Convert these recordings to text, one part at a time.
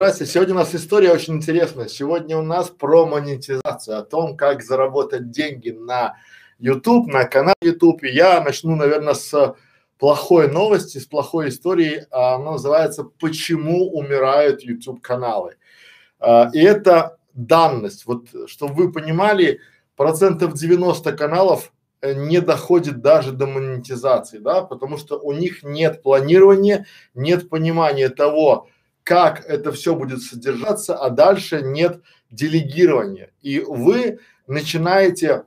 Здравствуйте. Сегодня у нас история очень интересная. Сегодня у нас про монетизацию, о том, как заработать деньги на YouTube, на канале YouTube. И я начну, наверное, с плохой новости, с плохой истории. А, она называется «Почему умирают YouTube каналы?». А, и это данность. Вот, чтобы вы понимали, процентов 90 каналов э, не доходит даже до монетизации, да, потому что у них нет планирования, нет понимания того, как это все будет содержаться, а дальше нет делегирования. И вы начинаете,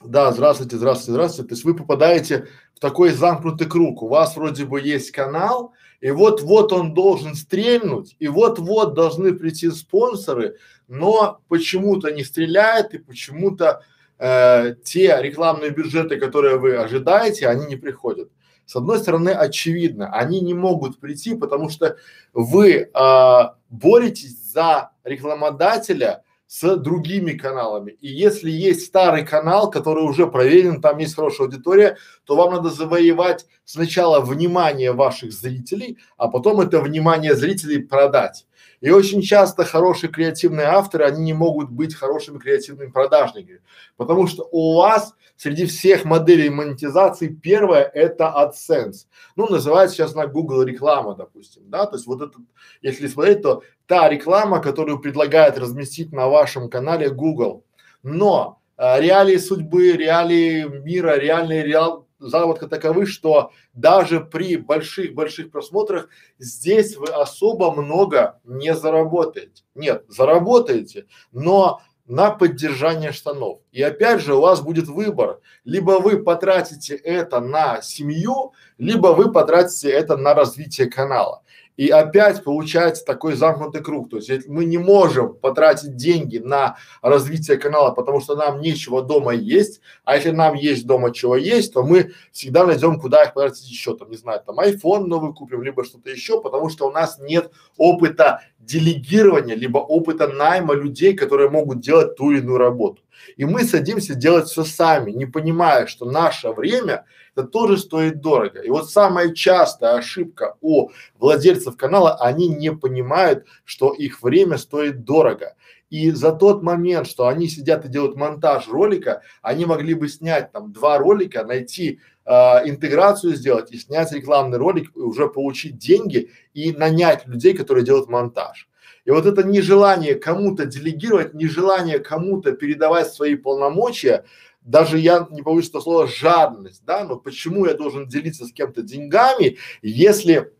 да, здравствуйте, здравствуйте, здравствуйте, то есть вы попадаете в такой замкнутый круг. У вас вроде бы есть канал, и вот-вот он должен стрельнуть, и вот-вот должны прийти спонсоры, но почему-то не стреляет, и почему-то э, те рекламные бюджеты, которые вы ожидаете, они не приходят. С одной стороны, очевидно, они не могут прийти, потому что вы а, боретесь за рекламодателя с другими каналами. И если есть старый канал, который уже проверен, там есть хорошая аудитория, то вам надо завоевать сначала внимание ваших зрителей, а потом это внимание зрителей продать. И очень часто хорошие креативные авторы, они не могут быть хорошими креативными продажниками, потому что у вас среди всех моделей монетизации первое это AdSense. Ну, называется сейчас на Google реклама, допустим, да, то есть вот это, если смотреть, то та реклама, которую предлагает разместить на вашем канале Google. Но а, реалии судьбы, реалии мира, реальные реал, заработка таковы, что даже при больших-больших просмотрах здесь вы особо много не заработаете. Нет, заработаете, но на поддержание штанов. И опять же у вас будет выбор. Либо вы потратите это на семью, либо вы потратите это на развитие канала. И опять получается такой замкнутый круг. То есть мы не можем потратить деньги на развитие канала, потому что нам нечего дома есть, а если нам есть дома чего есть, то мы всегда найдем, куда их потратить еще, там, не знаю, там iPhone новый купим, либо что-то еще, потому что у нас нет опыта делегирования, либо опыта найма людей, которые могут делать ту или иную работу. И мы садимся делать все сами, не понимая, что наше время это тоже стоит дорого. И вот самая частая ошибка у владельцев канала, они не понимают, что их время стоит дорого. И за тот момент, что они сидят и делают монтаж ролика, они могли бы снять там два ролика, найти э, интеграцию сделать и снять рекламный ролик, и уже получить деньги и нанять людей, которые делают монтаж. И вот это нежелание кому-то делегировать, нежелание кому-то передавать свои полномочия, даже я не боюсь этого слова жадность, да, но почему я должен делиться с кем-то деньгами, если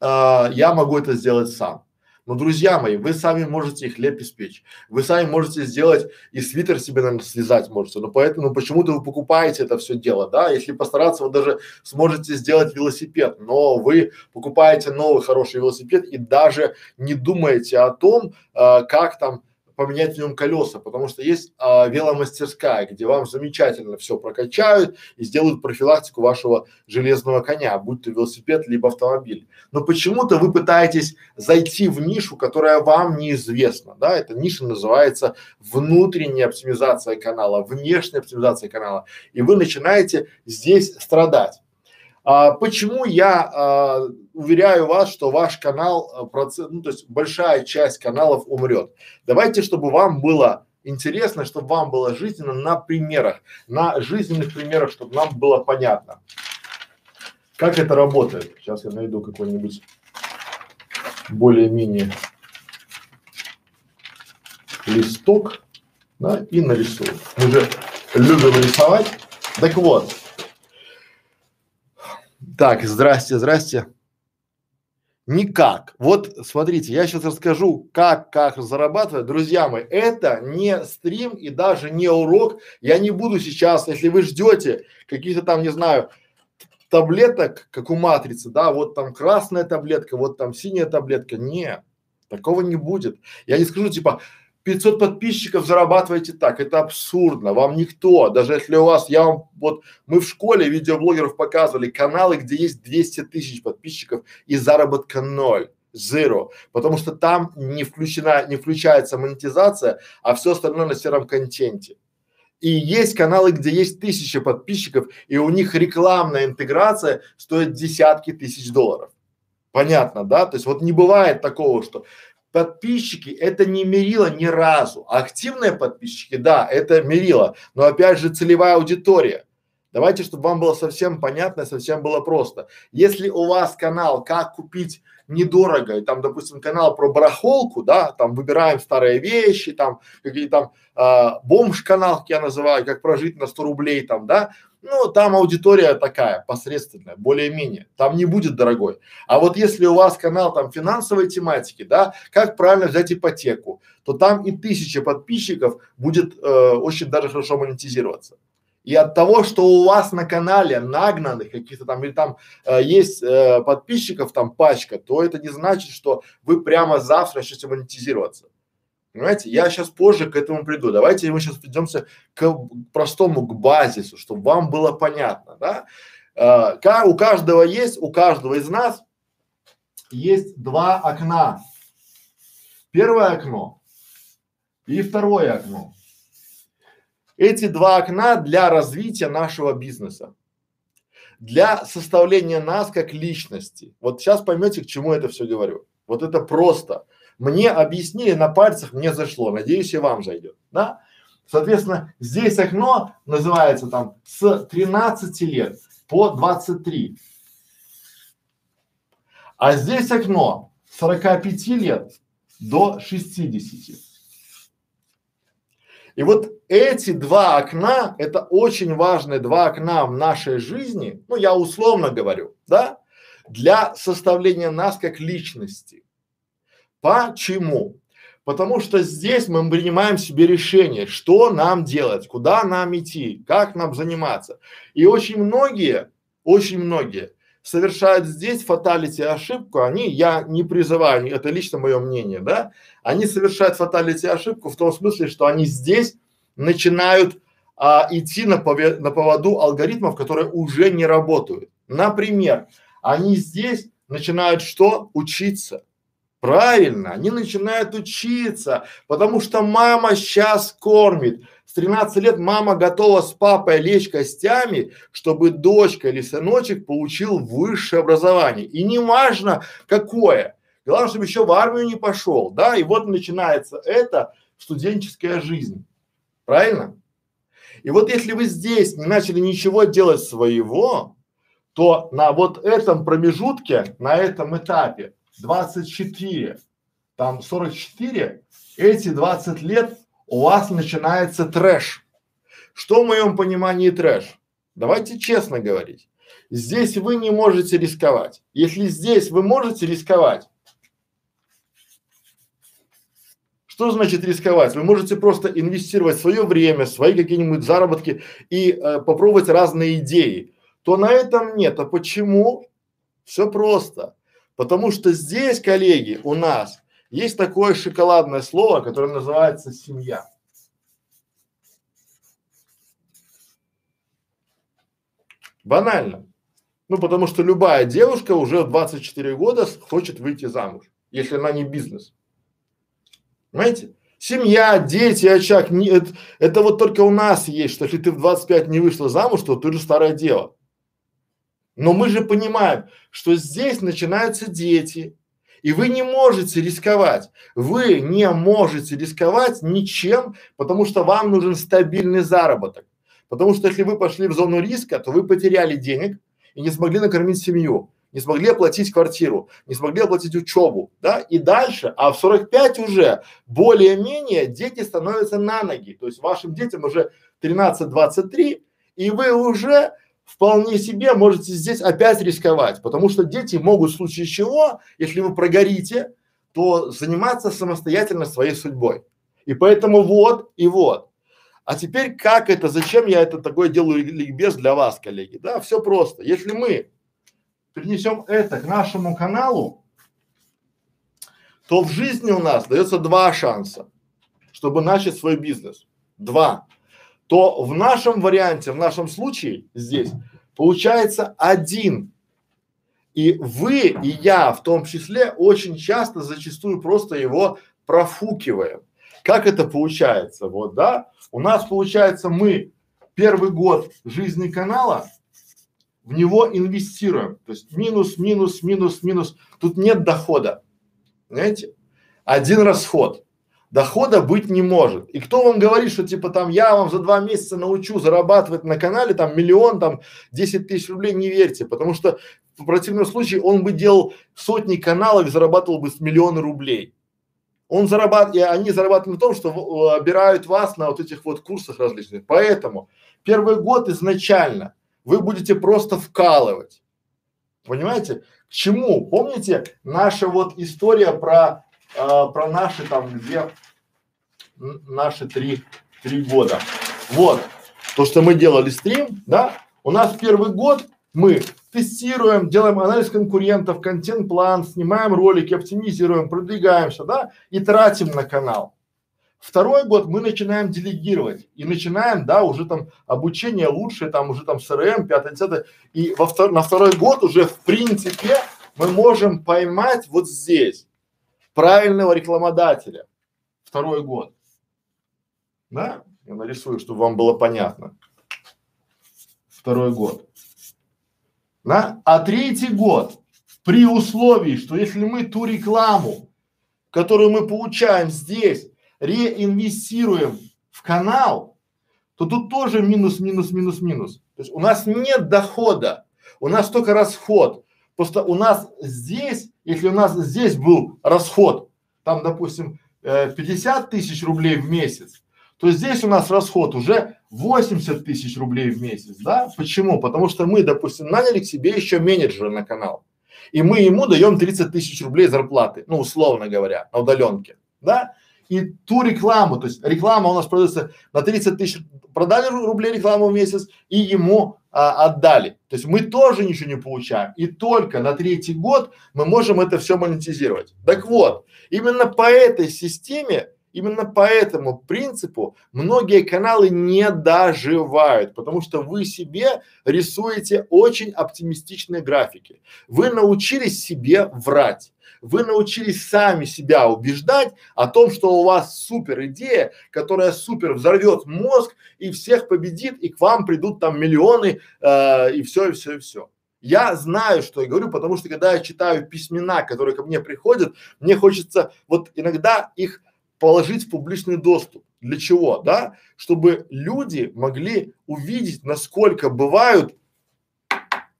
э, я могу это сделать сам? Но, друзья мои, вы сами можете их хлеб испечь, вы сами можете сделать и свитер себе, наверное, связать можете, но поэтому почему-то вы покупаете это все дело, да, если постараться, вы даже сможете сделать велосипед, но вы покупаете новый хороший велосипед и даже не думаете о том, э, как там поменять в нем колеса, потому что есть а, веломастерская, где вам замечательно все прокачают и сделают профилактику вашего железного коня, будь то велосипед либо автомобиль. Но почему-то вы пытаетесь зайти в нишу, которая вам неизвестна, да, эта ниша называется внутренняя оптимизация канала, внешняя оптимизация канала, и вы начинаете здесь страдать. А, почему я а, уверяю вас, что ваш канал а, процент, ну то есть большая часть каналов умрет. Давайте, чтобы вам было интересно, чтобы вам было жизненно на примерах, на жизненных примерах, чтобы нам было понятно, как это работает. Сейчас я найду какой-нибудь более-менее листок, да, и нарисую. Мы же любим рисовать. Так вот, так, здрасте, здрасте. Никак. Вот смотрите, я сейчас расскажу, как, как зарабатывать. Друзья мои, это не стрим и даже не урок. Я не буду сейчас, если вы ждете каких-то там, не знаю, таблеток, как у матрицы, да, вот там красная таблетка, вот там синяя таблетка. Не, такого не будет. Я не скажу типа, 500 подписчиков зарабатываете так, это абсурдно, вам никто, даже если у вас, я вам, вот мы в школе видеоблогеров показывали каналы, где есть 200 тысяч подписчиков и заработка ноль. Zero, потому что там не включена, не включается монетизация, а все остальное на сером контенте. И есть каналы, где есть тысячи подписчиков, и у них рекламная интеграция стоит десятки тысяч долларов. Понятно, да? То есть вот не бывает такого, что подписчики это не мерило ни разу. Активные подписчики, да, это мерило, но опять же целевая аудитория. Давайте, чтобы вам было совсем понятно, совсем было просто. Если у вас канал «Как купить недорого», и там, допустим, канал про барахолку, да, там выбираем старые вещи, там какие там а, бомж-канал, как я называю, как прожить на 100 рублей там, да, ну, там аудитория такая, посредственная, более-менее, там не будет дорогой. А вот если у вас канал там финансовой тематики, да, как правильно взять ипотеку, то там и тысяча подписчиков будет э, очень даже хорошо монетизироваться. И от того, что у вас на канале нагнанных каких-то там или там э, есть э, подписчиков там пачка, то это не значит, что вы прямо завтра начнете монетизироваться. Понимаете, я сейчас позже к этому приду. Давайте мы сейчас придемся к простому, к базису, чтобы вам было понятно, да? Э, у каждого есть, у каждого из нас есть два окна. Первое окно и второе окно. Эти два окна для развития нашего бизнеса, для составления нас как личности. Вот сейчас поймете, к чему это все говорю. Вот это просто. Мне объяснили на пальцах, мне зашло. Надеюсь, и вам зайдет. Да? Соответственно, здесь окно называется там с 13 лет по 23. А здесь окно с 45 лет до 60. И вот эти два окна, это очень важные два окна в нашей жизни, ну я условно говорю, да, для составления нас как личности. Почему? Потому что здесь мы принимаем себе решение, что нам делать, куда нам идти, как нам заниматься. И очень многие, очень многие совершают здесь фаталити ошибку, они, я не призываю, это лично мое мнение, да, они совершают фаталити ошибку в том смысле, что они здесь начинают а, идти на, пове, на поводу алгоритмов, которые уже не работают. Например, они здесь начинают что? Учиться. Правильно, они начинают учиться, потому что мама сейчас кормит. С 13 лет мама готова с папой лечь костями, чтобы дочка или сыночек получил высшее образование. И не важно какое. Главное, чтобы еще в армию не пошел, да, и вот начинается эта студенческая жизнь. Правильно? И вот если вы здесь не начали ничего делать своего, то на вот этом промежутке, на этом этапе 24, там 44, эти 20 лет у вас начинается трэш. Что в моем понимании трэш? Давайте честно говорить. Здесь вы не можете рисковать. Если здесь вы можете рисковать, что значит рисковать? Вы можете просто инвестировать свое время, свои какие-нибудь заработки и э, попробовать разные идеи. То на этом нет. А почему? Все просто. Потому что здесь, коллеги, у нас есть такое шоколадное слово, которое называется семья. Банально. Ну, потому что любая девушка уже в 24 года хочет выйти замуж, если она не бизнес. Понимаете? Семья, дети, очаг, не, это, это вот только у нас есть, что если ты в 25 не вышла замуж, то ты уже старая дева. Но мы же понимаем, что здесь начинаются дети, и вы не можете рисковать. Вы не можете рисковать ничем, потому что вам нужен стабильный заработок. Потому что если вы пошли в зону риска, то вы потеряли денег и не смогли накормить семью, не смогли оплатить квартиру, не смогли оплатить учебу, да, и дальше, а в 45 уже более-менее дети становятся на ноги. То есть вашим детям уже 13-23, и вы уже вполне себе можете здесь опять рисковать, потому что дети могут в случае чего, если вы прогорите, то заниматься самостоятельно своей судьбой. И поэтому вот и вот. А теперь как это, зачем я это такое делаю ликбез для вас, коллеги? Да, все просто. Если мы перенесем это к нашему каналу, то в жизни у нас дается два шанса, чтобы начать свой бизнес. Два то в нашем варианте, в нашем случае здесь получается один. И вы и я в том числе очень часто, зачастую просто его профукиваем. Как это получается? Вот, да? У нас получается мы первый год жизни канала в него инвестируем. То есть минус, минус, минус, минус. Тут нет дохода, понимаете? Один расход. Дохода быть не может. И кто вам говорит, что типа там я вам за два месяца научу зарабатывать на канале там миллион, там 10 тысяч рублей, не верьте, потому что в противном случае он бы делал сотни каналов и зарабатывал бы с миллиона рублей. Он зарабатывает, они зарабатывают на том, что обирают вас на вот этих вот курсах различных. Поэтому первый год изначально вы будете просто вкалывать. Понимаете? К чему? Помните наша вот история про э, про наши там где наши три три года. Вот то, что мы делали стрим, да? У нас первый год мы тестируем, делаем анализ конкурентов, контент-план, снимаем ролики, оптимизируем, продвигаемся, да, и тратим на канал. Второй год мы начинаем делегировать и начинаем, да, уже там обучение лучше, там уже там CRM, пятое, десятое. И во втор, на второй год уже в принципе мы можем поймать вот здесь правильного рекламодателя. Второй год. Да? Я нарисую, чтобы вам было понятно. Второй год. Да? А третий год при условии, что если мы ту рекламу, которую мы получаем здесь, реинвестируем в канал, то тут тоже минус, минус, минус, минус. То есть у нас нет дохода, у нас только расход. Просто у нас здесь, если у нас здесь был расход, там, допустим, э, 50 тысяч рублей в месяц, то здесь у нас расход уже 80 тысяч рублей в месяц, да? Почему? Потому что мы, допустим, наняли к себе еще менеджера на канал, и мы ему даем 30 тысяч рублей зарплаты, ну, условно говоря, на удаленке, да? И ту рекламу, то есть реклама у нас продается на 30 тысяч, продали рублей рекламу в месяц и ему а, отдали. То есть мы тоже ничего не получаем. И только на третий год мы можем это все монетизировать. Так вот, именно по этой системе, именно по этому принципу многие каналы не доживают, потому что вы себе рисуете очень оптимистичные графики. Вы научились себе врать вы научились сами себя убеждать о том, что у вас супер идея, которая супер взорвет мозг и всех победит, и к вам придут там миллионы э, и все, и все, и все. Я знаю, что я говорю, потому что когда я читаю письмена, которые ко мне приходят, мне хочется вот иногда их положить в публичный доступ. Для чего, да? Чтобы люди могли увидеть, насколько бывают,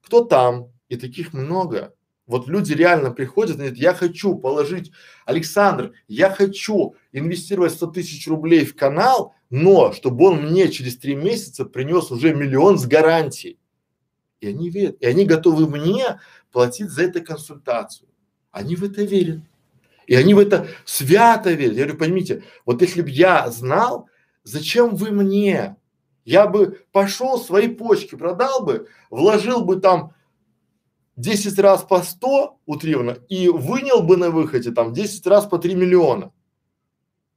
кто там, и таких много. Вот люди реально приходят и говорят, я хочу положить, Александр, я хочу инвестировать 100 тысяч рублей в канал, но чтобы он мне через три месяца принес уже миллион с гарантией. И они верят, и они готовы мне платить за эту консультацию. Они в это верят. И они в это свято верят. Я говорю, поймите, вот если бы я знал, зачем вы мне? Я бы пошел свои почки, продал бы, вложил бы там 10 раз по 100 утрированно и вынял бы на выходе там 10 раз по 3 миллиона.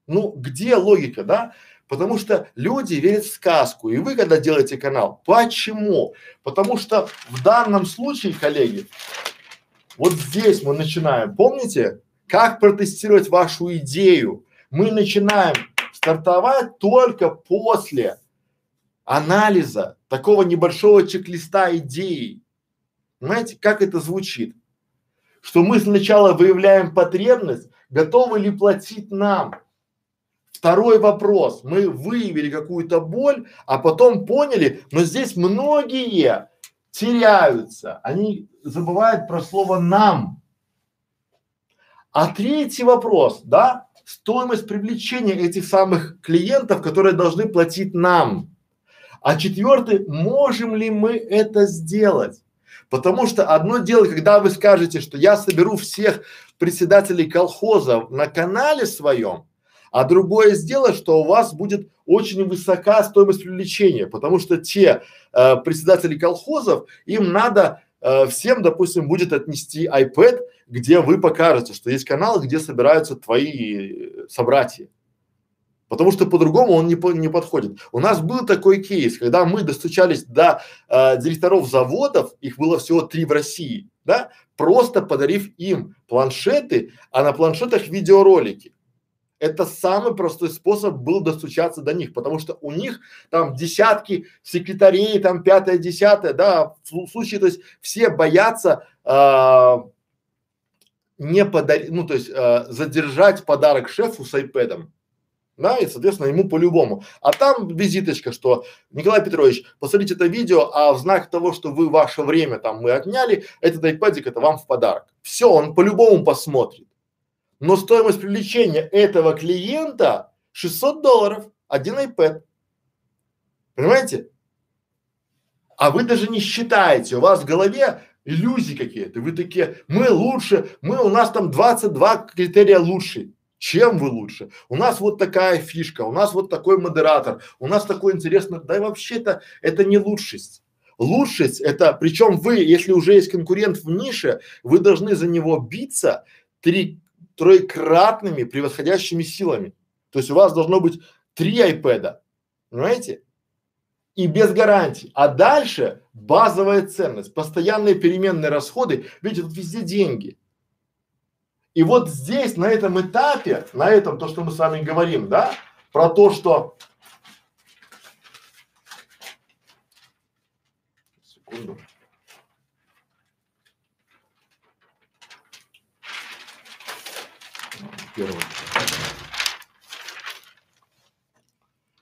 Ну, где логика, да? Потому что люди верят в сказку. И вы, когда делаете канал, почему? Потому что в данном случае, коллеги, вот здесь мы начинаем. Помните, как протестировать вашу идею? Мы начинаем стартовать только после анализа такого небольшого чек-листа идеи. Понимаете, как это звучит? Что мы сначала выявляем потребность, готовы ли платить нам. Второй вопрос. Мы выявили какую-то боль, а потом поняли, но здесь многие теряются. Они забывают про слово нам. А третий вопрос, да, стоимость привлечения этих самых клиентов, которые должны платить нам. А четвертый, можем ли мы это сделать? Потому что одно дело, когда вы скажете, что я соберу всех председателей колхоза на канале своем, а другое дело, что у вас будет очень высока стоимость привлечения, потому что те э, председатели колхозов, им надо э, всем, допустим, будет отнести iPad, где вы покажете, что есть канал, где собираются твои э, собратья потому что по-другому он не, не подходит. У нас был такой кейс, когда мы достучались до э, директоров заводов, их было всего три в России, да, просто подарив им планшеты, а на планшетах видеоролики. Это самый простой способ был достучаться до них, потому что у них там десятки секретарей, там пятое, десятое, да, в случае, то есть все боятся э, не подарить, ну то есть э, задержать подарок шефу с iPad. Да, и, соответственно, ему по-любому. А там визиточка, что Николай Петрович, посмотрите это видео, а в знак того, что вы ваше время там мы отняли, этот iPad это вам в подарок. Все, он по-любому посмотрит. Но стоимость привлечения этого клиента 600 долларов, один iPad. Понимаете? А вы даже не считаете, у вас в голове иллюзии какие-то. Вы такие, мы лучше, мы у нас там 22 критерия лучше. Чем вы лучше? У нас вот такая фишка, у нас вот такой модератор, у нас такой интересный, да и вообще-то это не лучшесть. Лучшесть это, причем вы, если уже есть конкурент в нише, вы должны за него биться три, троекратными превосходящими силами. То есть у вас должно быть три айпэда, понимаете? И без гарантий. А дальше базовая ценность, постоянные переменные расходы, видите, тут везде деньги. И вот здесь, на этом этапе, на этом, то, что мы с вами говорим, да, про то, что… Секунду.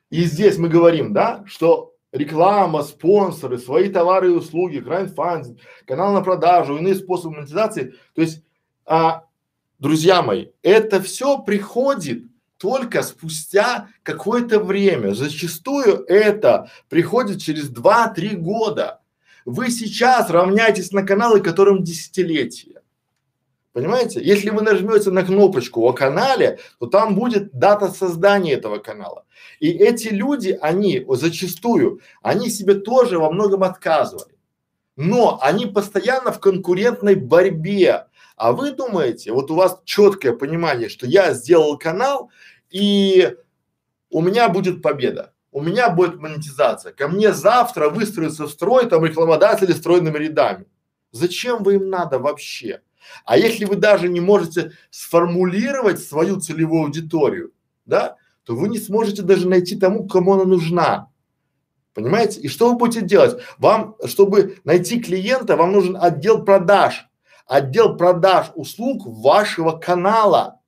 И здесь мы говорим, да, что реклама, спонсоры, свои товары и услуги, крайдфандинг, канал на продажу, иные способы монетизации. То есть, а, друзья мои, это все приходит только спустя какое-то время. Зачастую это приходит через 2-3 года. Вы сейчас равняетесь на каналы, которым десятилетия. Понимаете? Если вы нажмете на кнопочку о канале, то там будет дата создания этого канала. И эти люди, они зачастую, они себе тоже во многом отказывали. Но они постоянно в конкурентной борьбе. А вы думаете, вот у вас четкое понимание, что я сделал канал и у меня будет победа, у меня будет монетизация. Ко мне завтра выстроится в строй там рекламодатели стройными рядами. Зачем вы им надо вообще? А если вы даже не можете сформулировать свою целевую аудиторию, да, то вы не сможете даже найти тому, кому она нужна. Понимаете? И что вы будете делать? Вам, чтобы найти клиента, вам нужен отдел продаж. Отдел продаж услуг вашего канала.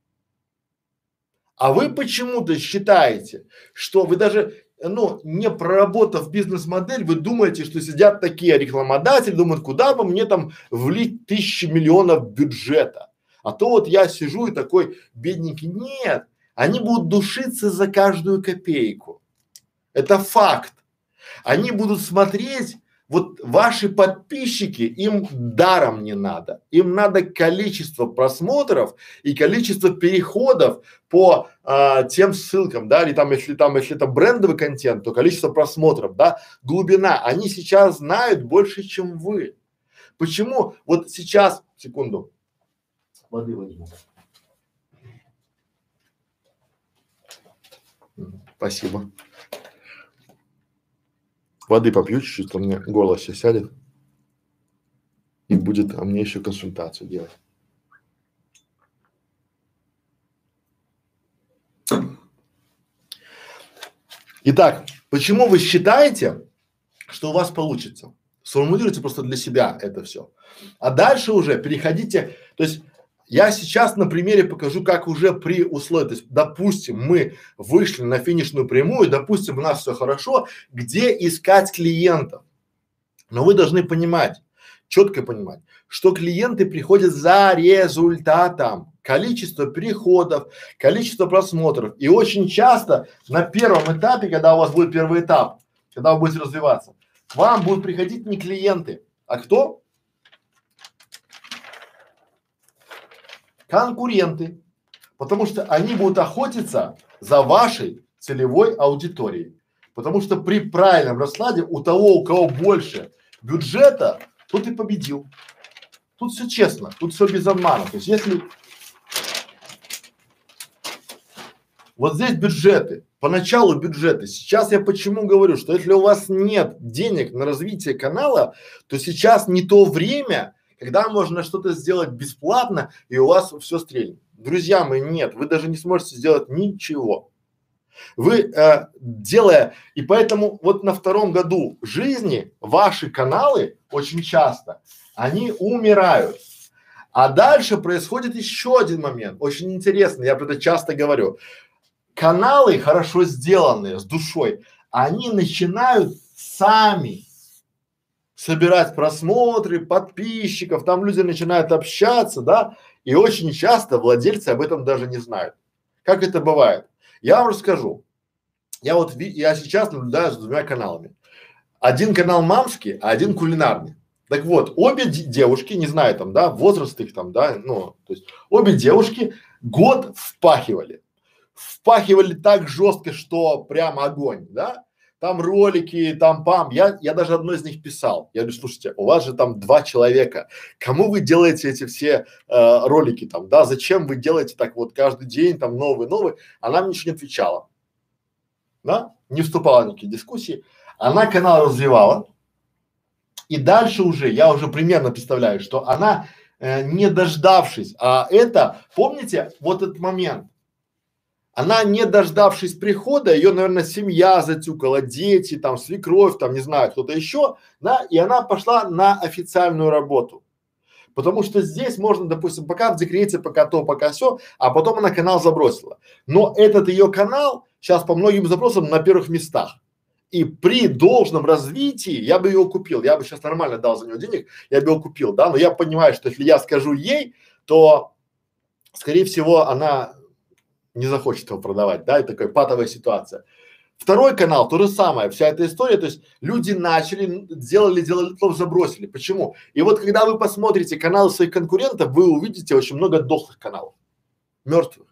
А вы почему-то считаете, что вы даже ну, не проработав бизнес-модель, вы думаете, что сидят такие рекламодатели, думают, куда бы мне там влить тысячи миллионов бюджета. А то вот я сижу и такой бедненький. Нет, они будут душиться за каждую копейку. Это факт. Они будут смотреть вот ваши подписчики, им даром не надо. Им надо количество просмотров и количество переходов по а, тем ссылкам, да, или там, если там, если это брендовый контент, то количество просмотров, да, глубина. Они сейчас знают больше, чем вы. Почему? Вот сейчас, секунду, воды возьму. Спасибо. Воды попью чуть-чуть, то мне голос сейчас сядет. И будет, а мне еще консультацию делать. Итак, почему вы считаете, что у вас получится? Сформулируйте просто для себя это все. А дальше уже переходите, то есть я сейчас на примере покажу, как уже при условии, то есть, допустим, мы вышли на финишную прямую, допустим, у нас все хорошо, где искать клиентов. Но вы должны понимать, четко понимать, что клиенты приходят за результатом, количество переходов, количество просмотров. И очень часто на первом этапе, когда у вас будет первый этап, когда вы будете развиваться, к вам будут приходить не клиенты, а кто? Конкуренты, потому что они будут охотиться за вашей целевой аудиторией. Потому что при правильном раскладе у того, у кого больше бюджета, тот и победил. Тут все честно, тут все без обмана. То есть если вот здесь бюджеты, поначалу бюджеты. Сейчас я почему говорю, что если у вас нет денег на развитие канала, то сейчас не то время, когда можно что-то сделать бесплатно и у вас все стрельнет. Друзья мои, нет, вы даже не сможете сделать ничего. Вы э, делая, и поэтому вот на втором году жизни ваши каналы очень часто, они умирают. А дальше происходит еще один момент, очень интересный, я про это часто говорю. Каналы хорошо сделанные, с душой, они начинают сами собирать просмотры, подписчиков, там люди начинают общаться, да, и очень часто владельцы об этом даже не знают. Как это бывает? Я вам расскажу. Я вот, я сейчас наблюдаю за двумя каналами. Один канал мамский, а один кулинарный. Так вот, обе девушки, не знаю там, да, возраст их там, да, ну, то есть обе девушки год впахивали. Впахивали так жестко, что прям огонь, да там ролики, там пам. Я, я даже одно из них писал. Я говорю, слушайте, у вас же там два человека. Кому вы делаете эти все э, ролики там, да? Зачем вы делаете так вот каждый день там новый, новый? Она мне ничего не отвечала. Да? Не вступала в никакие дискуссии. Она канал развивала. И дальше уже, я уже примерно представляю, что она э, не дождавшись, а это, помните, вот этот момент, она, не дождавшись прихода, ее, наверное, семья затюкала, дети, там, свекровь, там, не знаю, кто-то еще, да, и она пошла на официальную работу. Потому что здесь можно, допустим, пока в декрете, пока то, пока все, а потом она канал забросила. Но этот ее канал сейчас по многим запросам на первых местах. И при должном развитии я бы его купил. Я бы сейчас нормально дал за него денег, я бы его купил, да. Но я понимаю, что если я скажу ей, то, скорее всего, она не захочет его продавать, да, это такая патовая ситуация. Второй канал, то же самое, вся эта история, то есть люди начали, сделали, делали, потом забросили. Почему? И вот когда вы посмотрите каналы своих конкурентов, вы увидите очень много дохлых каналов, мертвых.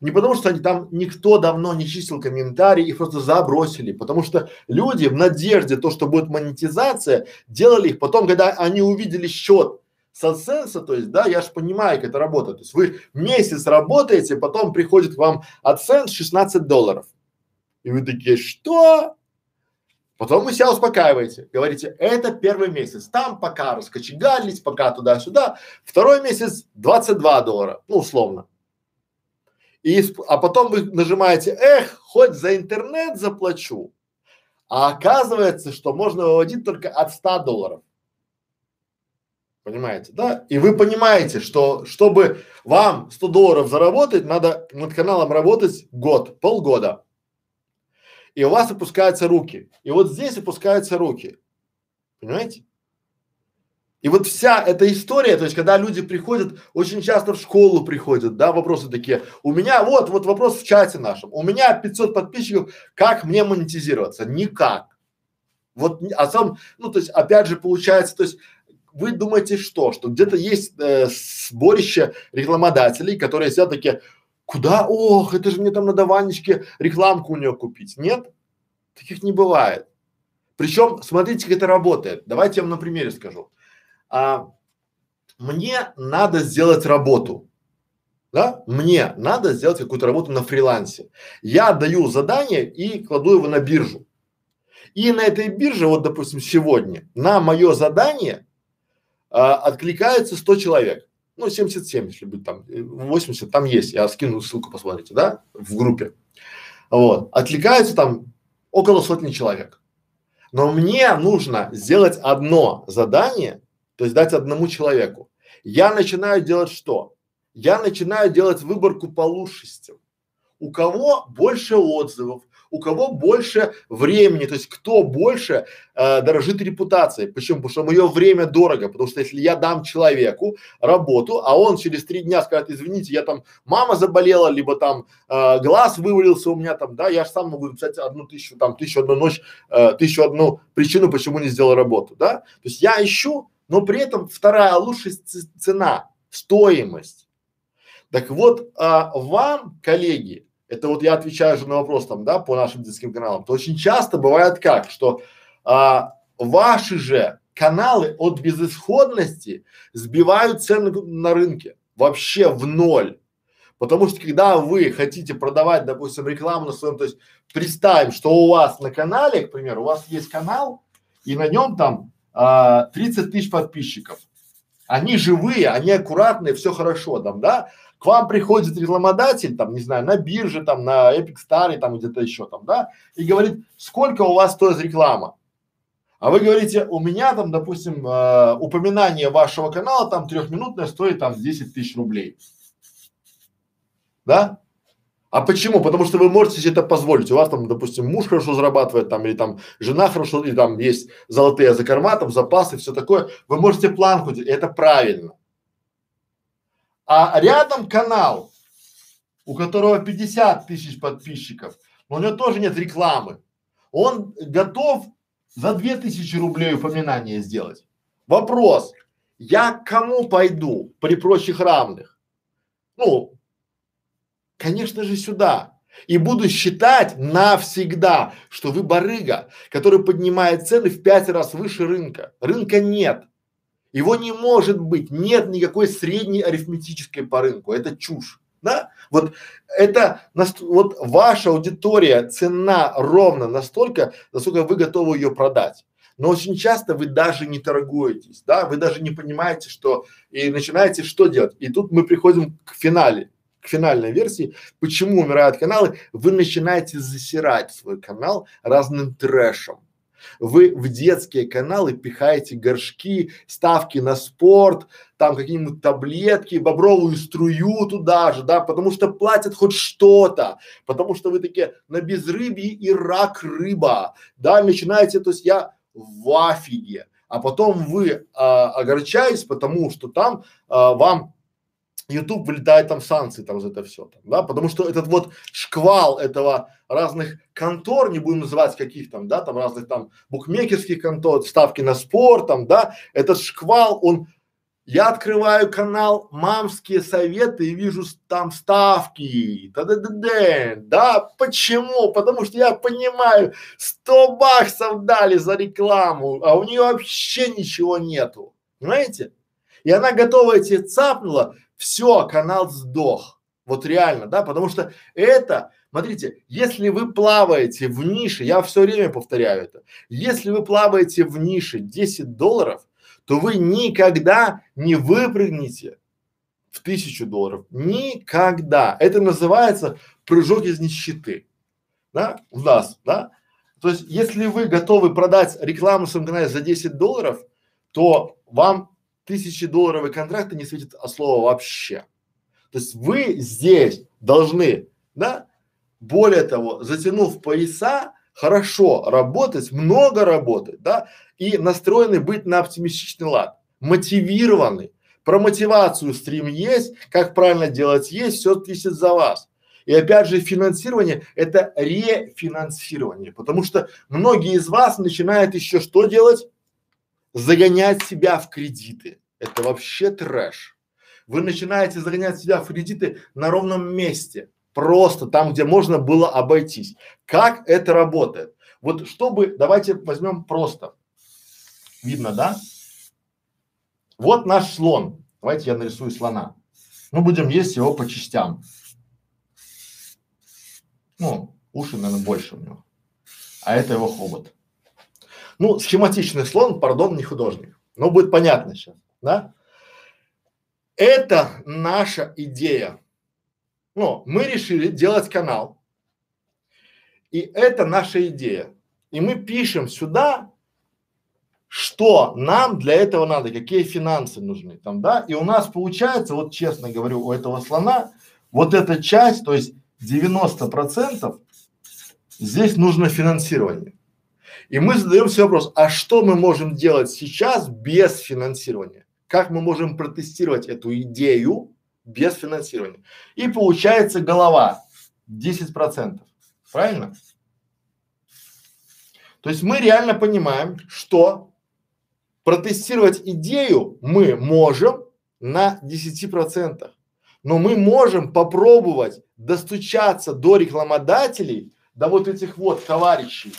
Не потому что они там никто давно не чистил комментарии, их просто забросили, потому что люди в надежде то, что будет монетизация, делали их, потом, когда они увидели счет с AdSense, то есть, да, я же понимаю, как это работает. То есть вы месяц работаете, потом приходит к вам AdSense 16 долларов. И вы такие, что? Потом вы себя успокаиваете, говорите, это первый месяц, там пока раскочегались, пока туда-сюда, второй месяц 22 доллара, ну условно. И, а потом вы нажимаете, эх, хоть за интернет заплачу. А оказывается, что можно выводить только от 100 долларов. Понимаете, да? И вы понимаете, что чтобы вам 100 долларов заработать, надо над каналом работать год, полгода. И у вас опускаются руки. И вот здесь опускаются руки. Понимаете? И вот вся эта история, то есть когда люди приходят, очень часто в школу приходят, да, вопросы такие, у меня вот, вот вопрос в чате нашем, у меня 500 подписчиков, как мне монетизироваться? Никак. Вот, а сам, ну, то есть, опять же, получается, то есть, вы думаете что? Что где-то есть э, сборище рекламодателей, которые сидят такие, куда? Ох, это же мне там надо Ванечке рекламку у нее купить. Нет? Таких не бывает. Причем, смотрите, как это работает. Давайте я вам на примере скажу. А, мне надо сделать работу. Да? Мне надо сделать какую-то работу на фрилансе. Я даю задание и кладу его на биржу. И на этой бирже, вот допустим, сегодня, на мое задание а, откликается 100 человек. Ну, 77, если быть там, 80, там есть, я скину ссылку, посмотрите, да, в группе. Вот, откликается там около сотни человек. Но мне нужно сделать одно задание, то есть дать одному человеку. Я начинаю делать что? Я начинаю делать выборку по лучшестям. У кого больше отзывов, у кого больше времени, то есть кто больше э, дорожит репутацией. Почему? Потому что мое время дорого, потому что если я дам человеку работу, а он через три дня скажет, извините, я там, мама заболела, либо там э, глаз вывалился у меня там, да, я же сам могу написать одну тысячу, там, тысячу одну ночь, э, тысячу одну причину, почему не сделал работу, да. То есть я ищу, но при этом вторая лучшая цена, стоимость. Так вот, а, вам, коллеги, это вот я отвечаю же на вопрос там, да, по нашим детским каналам, то очень часто бывает как, что а, ваши же каналы от безысходности сбивают цены на рынке вообще в ноль. Потому что когда вы хотите продавать, допустим, рекламу на своем, то есть представим, что у вас на канале, к примеру, у вас есть канал, и на нем там а, 30 тысяч подписчиков. Они живые, они аккуратные, все хорошо там, да, вам приходит рекламодатель, там, не знаю, на бирже, там, на Epic Star, там, где-то еще там, да, и говорит, сколько у вас стоит реклама? А вы говорите, у меня там, допустим, э, упоминание вашего канала там трехминутное стоит там 10 тысяч рублей. Да? А почему? Потому что вы можете себе это позволить. У вас там, допустим, муж хорошо зарабатывает, там, или там жена хорошо, или там есть золотые закорма, там запасы, все такое. Вы можете планку, это правильно. А рядом канал, у которого 50 тысяч подписчиков, но у него тоже нет рекламы. Он готов за две тысячи рублей упоминание сделать. Вопрос, я к кому пойду при прочих равных? Ну, конечно же сюда. И буду считать навсегда, что вы барыга, который поднимает цены в пять раз выше рынка. Рынка нет. Его не может быть. Нет никакой средней арифметической по рынку. Это чушь. Да? Вот это, вот ваша аудитория цена ровно настолько, насколько вы готовы ее продать. Но очень часто вы даже не торгуетесь, да, вы даже не понимаете, что и начинаете что делать. И тут мы приходим к финале, к финальной версии, почему умирают каналы. Вы начинаете засирать свой канал разным трэшем. Вы в детские каналы пихаете горшки, ставки на спорт, там какие-нибудь таблетки, бобровую струю туда же, да, потому что платят хоть что-то, потому что вы такие на безрыбье и рак рыба, да, начинаете, то есть я в афиге, а потом вы а, огорчаетесь, потому что там а, вам YouTube вылетает там санкции там за это все, там, да, потому что этот вот шквал этого разных контор, не будем называть каких там, да, там разных там букмекерских контор, ставки на спорт, там, да, этот шквал, он, я открываю канал «Мамские советы» и вижу там ставки, та да да да да, почему? Потому что я понимаю, 100 баксов дали за рекламу, а у нее вообще ничего нету, понимаете? И она готова эти цапнула, все, канал сдох. Вот реально, да, потому что это, смотрите, если вы плаваете в нише, я все время повторяю это, если вы плаваете в нише 10 долларов, то вы никогда не выпрыгнете в тысячу долларов. Никогда. Это называется прыжок из нищеты. Да? У нас, да? То есть, если вы готовы продать рекламу в своем за 10 долларов, то вам тысячи долларовые контракты не светит от слова вообще. То есть вы здесь должны, да, более того, затянув пояса, хорошо работать, много работать, да, и настроены быть на оптимистичный лад, мотивированы. Про мотивацию стрим есть, как правильно делать есть, все зависит за вас. И опять же, финансирование – это рефинансирование, потому что многие из вас начинают еще что делать? Загонять себя в кредиты. Это вообще трэш. Вы начинаете загонять себя в кредиты на ровном месте, просто там, где можно было обойтись. Как это работает? Вот чтобы, давайте возьмем просто. Видно, да? Вот наш слон. Давайте я нарисую слона. Мы будем есть его по частям. Ну, уши, наверное, больше у него. А это его хобот. Ну, схематичный слон, пардон, не художник. Но будет понятно сейчас, да? Это наша идея. Ну, мы решили делать канал. И это наша идея. И мы пишем сюда, что нам для этого надо, какие финансы нужны там, да? И у нас получается, вот честно говорю, у этого слона, вот эта часть, то есть 90 процентов, здесь нужно финансирование. И мы задаем себе вопрос, а что мы можем делать сейчас без финансирования? Как мы можем протестировать эту идею без финансирования? И получается голова 10 процентов. Правильно? То есть мы реально понимаем, что протестировать идею мы можем на 10 процентах. Но мы можем попробовать достучаться до рекламодателей, до вот этих вот товарищей,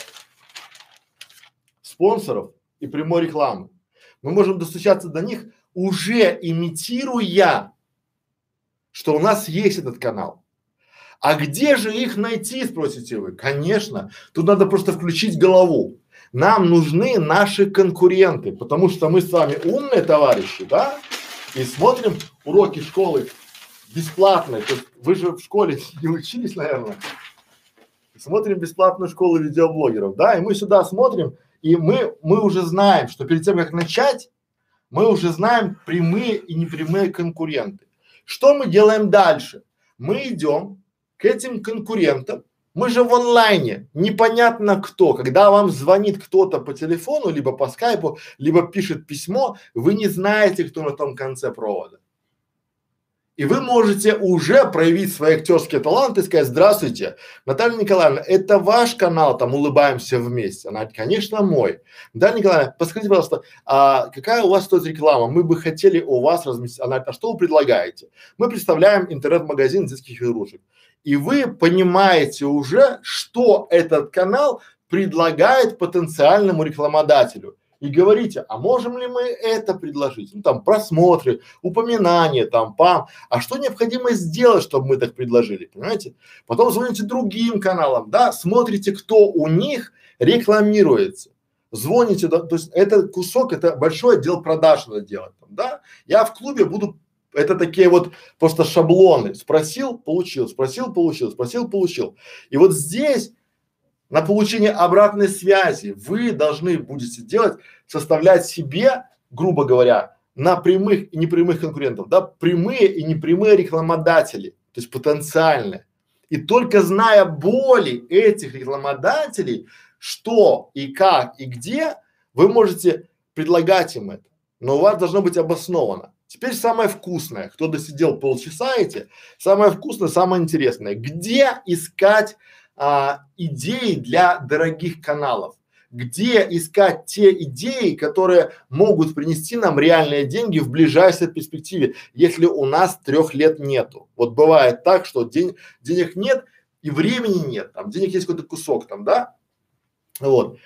спонсоров и прямой рекламы. Мы можем достучаться до них, уже имитируя, что у нас есть этот канал. А где же их найти, спросите вы? Конечно, тут надо просто включить голову. Нам нужны наши конкуренты, потому что мы с вами умные товарищи, да? И смотрим уроки школы бесплатные. Есть вы же в школе не учились, наверное. Смотрим бесплатную школу видеоблогеров, да? И мы сюда смотрим И мы, мы уже знаем, что перед тем, как начать, мы уже знаем прямые и непрямые конкуренты. Что мы делаем дальше? Мы идем к этим конкурентам, мы же в онлайне, непонятно кто. Когда вам звонит кто-то по телефону, либо по скайпу, либо пишет письмо, вы не знаете, кто на том конце провода. И вы можете уже проявить свои актерские таланты и сказать, здравствуйте, Наталья Николаевна, это ваш канал, там улыбаемся вместе. Она, конечно, мой. Наталья Николаевна, подскажите, пожалуйста, а какая у вас стоит реклама? Мы бы хотели у вас разместить. Она, а что вы предлагаете? Мы представляем интернет-магазин детских игрушек. И вы понимаете уже, что этот канал предлагает потенциальному рекламодателю и говорите, а можем ли мы это предложить? Ну там просмотры, упоминания, там пам, а что необходимо сделать, чтобы мы так предложили, понимаете? Потом звоните другим каналам, да, смотрите, кто у них рекламируется. Звоните, да, то есть это кусок, это большой отдел продаж надо делать, да. Я в клубе буду, это такие вот просто шаблоны. Спросил, получил, спросил, получил, спросил, получил. И вот здесь на получение обратной связи вы должны будете делать, составлять себе, грубо говоря, на прямых и непрямых конкурентов, да, прямые и непрямые рекламодатели, то есть потенциальные. И только зная боли этих рекламодателей, что и как и где, вы можете предлагать им это. Но у вас должно быть обосновано. Теперь самое вкусное, кто досидел полчаса эти, самое вкусное, самое интересное, где искать а, идеи для дорогих каналов. Где искать те идеи, которые могут принести нам реальные деньги в ближайшей перспективе, если у нас трех лет нету. Вот бывает так, что день, денег нет и времени нет, там денег есть какой-то кусок там, да? Вот.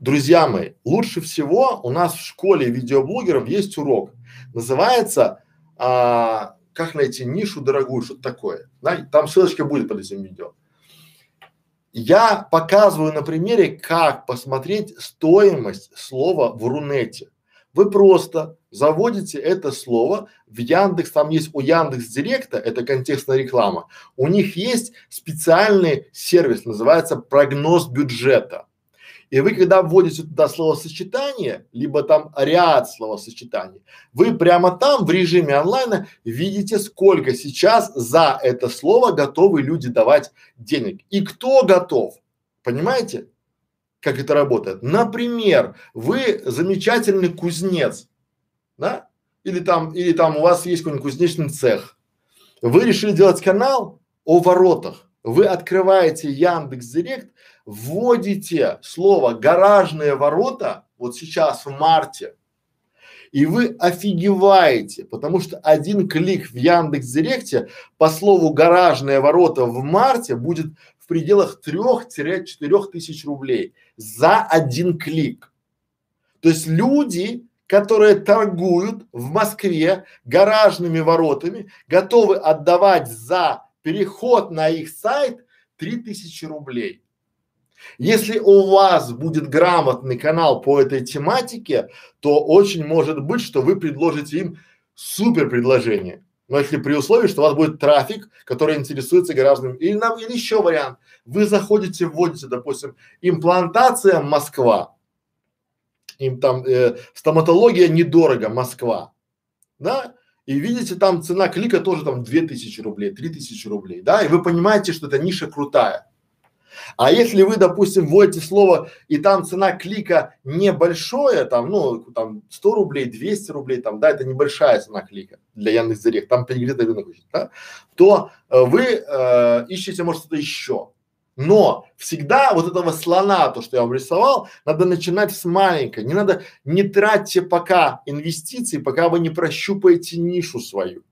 Друзья мои, лучше всего у нас в школе видеоблогеров есть урок. Называется а, «Как найти нишу дорогую», что-то такое. Да? Там ссылочка будет под этим видео. Я показываю на примере, как посмотреть стоимость слова в Рунете. Вы просто заводите это слово в Яндекс, там есть у Яндекс Директа, это контекстная реклама, у них есть специальный сервис, называется прогноз бюджета. И вы, когда вводите туда словосочетание, либо там ряд словосочетаний, вы прямо там в режиме онлайна видите, сколько сейчас за это слово готовы люди давать денег. И кто готов. Понимаете, как это работает? Например, вы замечательный кузнец, да? Или там, или там у вас есть какой-нибудь кузнечный цех. Вы решили делать канал о воротах. Вы открываете Яндекс Директ, вводите слово гаражные ворота, вот сейчас в марте, и вы офигеваете, потому что один клик в Яндекс Директе по слову гаражные ворота в марте будет в пределах трех-четырех тысяч рублей за один клик. То есть люди, которые торгуют в Москве гаражными воротами, готовы отдавать за переход на их сайт 3000 рублей. Если у вас будет грамотный канал по этой тематике, то очень может быть, что вы предложите им супер предложение. Но если при условии, что у вас будет трафик, который интересуется гражданами, или нам, или еще вариант, вы заходите, вводите, допустим, имплантация Москва, им там э, стоматология недорого Москва, да, и видите там цена клика тоже там две тысячи рублей, три тысячи рублей, да, и вы понимаете, что эта ниша крутая. А если вы, допустим, вводите слово и там цена клика небольшое, там, ну, там 100 рублей, 200 рублей, там, да, это небольшая цена клика для Яндекс.Директ, там перегретый рынок, да, то э, вы э, ищете, может, что-то еще. Но всегда вот этого слона, то, что я вам рисовал, надо начинать с маленькой. Не надо, не тратьте пока инвестиции, пока вы не прощупаете нишу свою.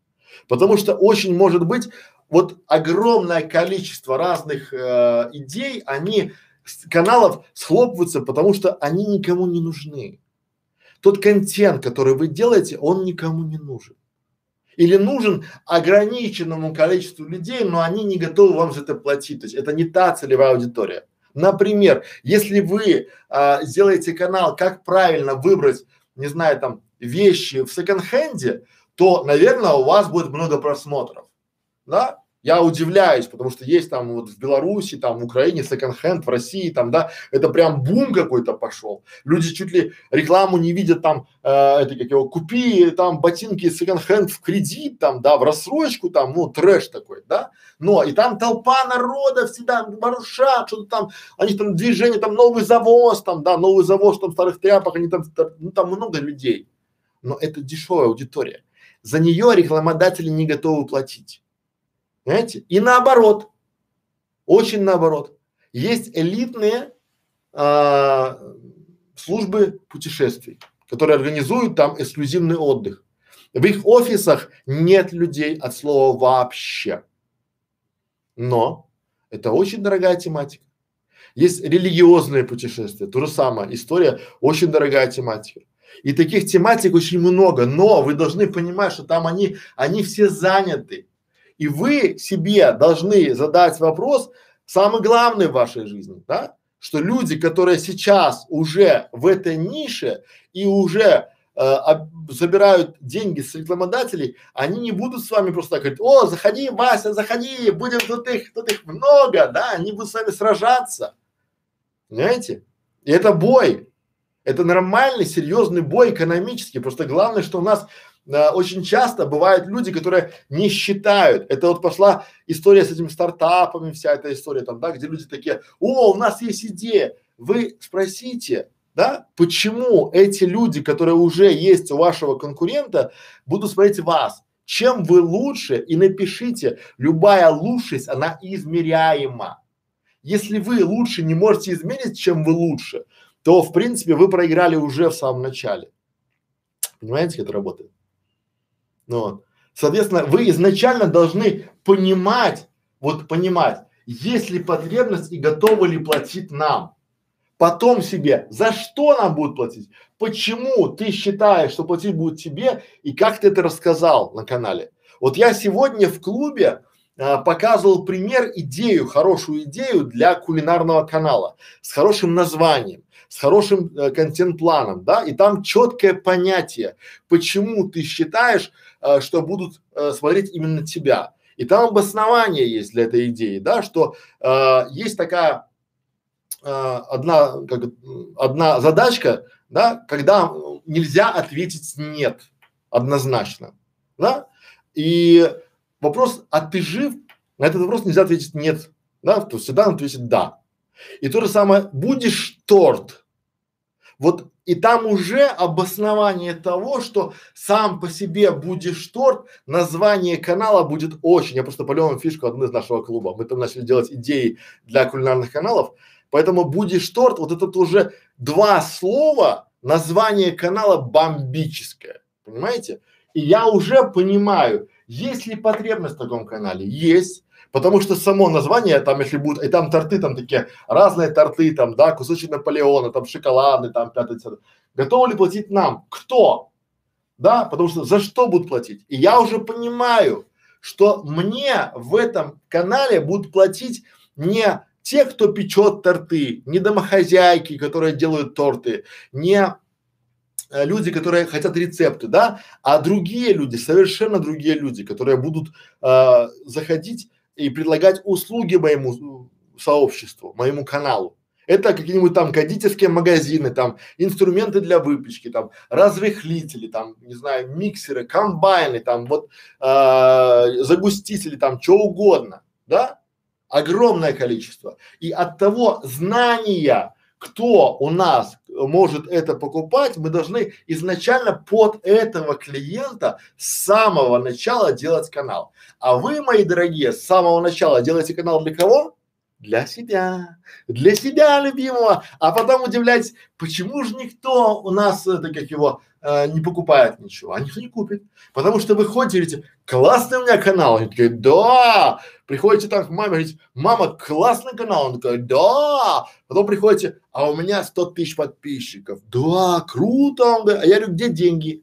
Потому что очень может быть вот огромное количество разных э, идей, они каналов схлопываются, потому что они никому не нужны. Тот контент, который вы делаете, он никому не нужен или нужен ограниченному количеству людей, но они не готовы вам за это платить. То есть это не та целевая аудитория. Например, если вы а, сделаете канал, как правильно выбрать, не знаю, там вещи в секонд-хенде, то, наверное, у вас будет много просмотров, да? Я удивляюсь, потому что есть там вот в Беларуси, там в Украине секонд-хенд, в России там, да, это прям бум какой-то пошел. Люди чуть ли рекламу не видят там, э, это как его, купи там ботинки секонд-хенд в кредит там, да, в рассрочку там, ну трэш такой, да. Но и там толпа народа всегда барушат, что-то там, они там движение, там новый завоз, там, да, новый завоз там старых тряпок, они там, ну там много людей. Но это дешевая аудитория. За нее рекламодатели не готовы платить. Понимаете? И наоборот, очень наоборот. Есть элитные а, службы путешествий, которые организуют там эксклюзивный отдых. В их офисах нет людей от слова вообще. Но это очень дорогая тематика. Есть религиозные путешествия, то же самое, история, очень дорогая тематика. И таких тематик очень много, но вы должны понимать, что там они, они все заняты. И вы себе должны задать вопрос, самый главный в вашей жизни, да, что люди, которые сейчас уже в этой нише и уже э, забирают деньги с рекламодателей, они не будут с вами просто так говорить, о, заходи, Вася, заходи, будем тут их, тут их много, да, они будут с вами сражаться. Понимаете? И это бой. Это нормальный, серьезный бой экономический. Просто главное, что у нас э, очень часто бывают люди, которые не считают. Это вот пошла история с этими стартапами, вся эта история там, да, где люди такие, о, у нас есть идея. Вы спросите, да, почему эти люди, которые уже есть у вашего конкурента, будут смотреть вас, чем вы лучше и напишите, любая лучшесть, она измеряема. Если вы лучше не можете измерить, чем вы лучше, то в принципе вы проиграли уже в самом начале. Понимаете, как это работает? Ну. Соответственно, вы изначально должны понимать, вот понимать, есть ли потребность и готовы ли платить нам. Потом себе, за что нам будут платить, почему ты считаешь, что платить будут тебе и как ты это рассказал на канале. Вот я сегодня в клубе а, показывал пример, идею, хорошую идею для кулинарного канала с хорошим названием с хорошим э, контент-планом, да, и там четкое понятие, почему ты считаешь, э, что будут э, смотреть именно тебя. И там обоснование есть для этой идеи, да, что э, есть такая э, одна, как, одна задачка, да, когда нельзя ответить нет однозначно, да, и вопрос, а ты жив? На этот вопрос нельзя ответить нет, да, то всегда надо ответить да. И то же самое, будешь торт. Вот и там уже обоснование того, что сам по себе будешь торт, название канала будет очень. Я просто вам фишку одну из нашего клуба. Мы там начали делать идеи для кулинарных каналов. Поэтому будешь торт, вот это уже два слова, название канала бомбическое. Понимаете? И я уже понимаю, есть ли потребность в таком канале? Есть. Потому что само название, там, если будут, и там торты, там такие разные торты, там, да, кусочек Наполеона, там шоколадный, там, пятый, десятый. Готовы ли платить нам? Кто? Да, потому что за что будут платить? И я уже понимаю, что мне в этом канале будут платить не те, кто печет торты, не домохозяйки, которые делают торты, не э, люди, которые хотят рецепты, да, а другие люди, совершенно другие люди, которые будут э, заходить и предлагать услуги моему сообществу, моему каналу. Это какие-нибудь там кондитерские магазины, там инструменты для выпечки, там разрыхлители, там не знаю миксеры, комбайны, там вот э, загустители, там что угодно, да? Огромное количество. И от того знания, кто у нас может это покупать, мы должны изначально под этого клиента с самого начала делать канал. А вы, мои дорогие, с самого начала делаете канал для кого? Для себя, для себя любимого, а потом удивляйтесь, почему же никто у нас, это как его, э, не покупает ничего, а никто не купит, потому что вы ходите и классный у меня канал, они такие, да, приходите там к маме, говорите, мама, классный канал, он такой, да, потом приходите, а у меня 100 тысяч подписчиков, да, круто, он говорит, а я говорю, где деньги?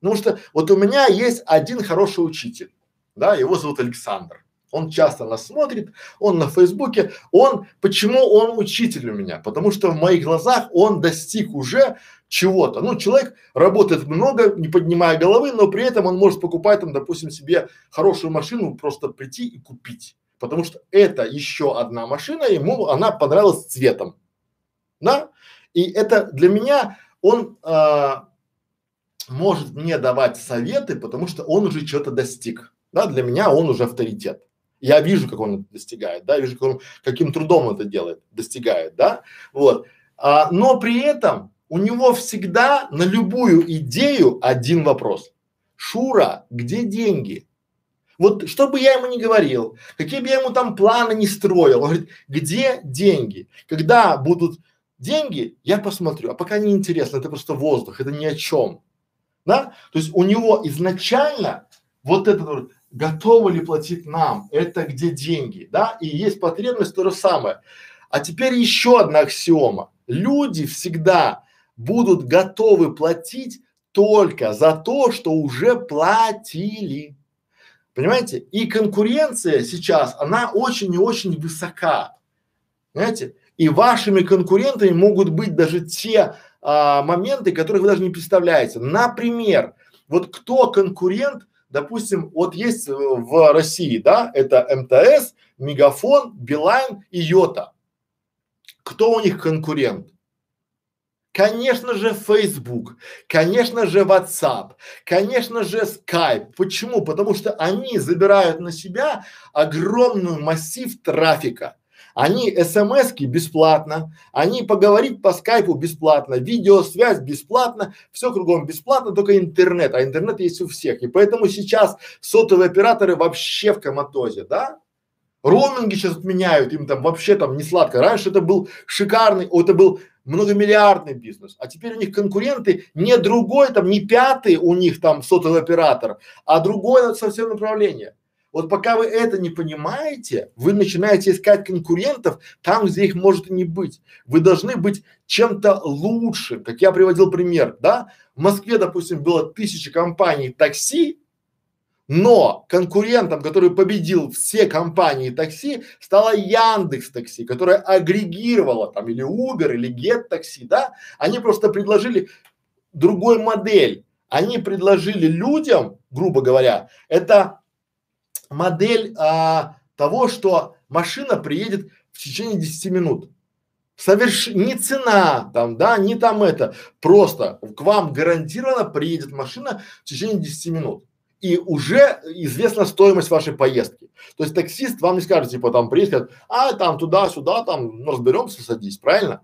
Потому что вот у меня есть один хороший учитель, да, его зовут Александр. Он часто нас смотрит, он на Фейсбуке, он, почему он учитель у меня? Потому что в моих глазах он достиг уже чего-то. Ну, человек работает много, не поднимая головы, но при этом он может покупать там, допустим, себе хорошую машину, просто прийти и купить. Потому что это еще одна машина, ему она понравилась цветом. Да? И это для меня, он а, может мне давать советы, потому что он уже что-то достиг. Да, для меня он уже авторитет. Я вижу, как он это достигает, да, вижу, как он, каким трудом это делает, достигает, да, вот. А, но при этом у него всегда на любую идею один вопрос. Шура, где деньги? Вот что бы я ему ни говорил, какие бы я ему там планы не строил, он говорит, где деньги? Когда будут деньги, я посмотрю, а пока не интересно, это просто воздух, это ни о чем. Да? То есть у него изначально вот это готовы ли платить нам, это где деньги, да, и есть потребность то же самое. А теперь еще одна аксиома. Люди всегда будут готовы платить только за то, что уже платили. Понимаете? И конкуренция сейчас, она очень и очень высока. Понимаете? И вашими конкурентами могут быть даже те а, моменты, которые вы даже не представляете. Например, вот кто конкурент, допустим, вот есть в России, да, это МТС, Мегафон, Билайн и Йота. Кто у них конкурент? Конечно же Facebook, конечно же WhatsApp, конечно же Skype. Почему? Потому что они забирают на себя огромный массив трафика. Они смски бесплатно, они поговорить по скайпу бесплатно, видеосвязь бесплатно, все кругом бесплатно, только интернет, а интернет есть у всех. И поэтому сейчас сотовые операторы вообще в коматозе, да? Роуминги сейчас отменяют, им там вообще там не сладко. Раньше это был шикарный, о, это был многомиллиардный бизнес, а теперь у них конкуренты не другой там, не пятый у них там сотовый оператор, а другое совсем направление. Вот пока вы это не понимаете, вы начинаете искать конкурентов там, где их может и не быть. Вы должны быть чем-то лучшим. Как я приводил пример, да? В Москве, допустим, было тысяча компаний такси, но конкурентом, который победил все компании такси, стала Яндекс Такси, которая агрегировала там или Uber, или Get Такси, да? Они просто предложили другой модель. Они предложили людям, грубо говоря, это модель а, того, что машина приедет в течение 10 минут. Соверш... Не цена там, да, не там это. Просто к вам гарантированно приедет машина в течение 10 минут. И уже известна стоимость вашей поездки. То есть таксист вам не скажет, типа там приедет, а там туда-сюда, там ну, разберемся, садись, правильно?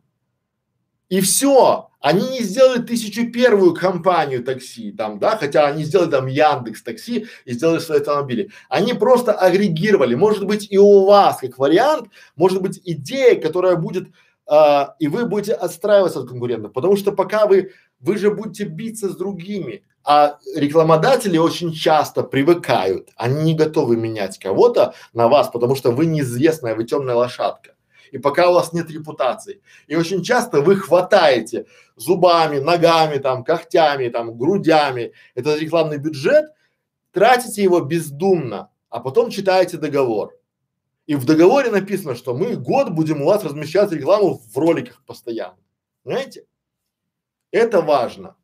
И все. Они не сделали тысячу первую компанию такси там, да, хотя они сделали там Яндекс такси и сделали свои автомобили. Они просто агрегировали. Может быть и у вас как вариант, может быть идея, которая будет а, и вы будете отстраиваться от конкурентов, потому что пока вы, вы же будете биться с другими, а рекламодатели очень часто привыкают, они не готовы менять кого-то на вас, потому что вы неизвестная, вы темная лошадка и пока у вас нет репутации. И очень часто вы хватаете зубами, ногами, там, когтями, там, грудями этот рекламный бюджет, тратите его бездумно, а потом читаете договор. И в договоре написано, что мы год будем у вас размещать рекламу в роликах постоянно. Понимаете? Это важно.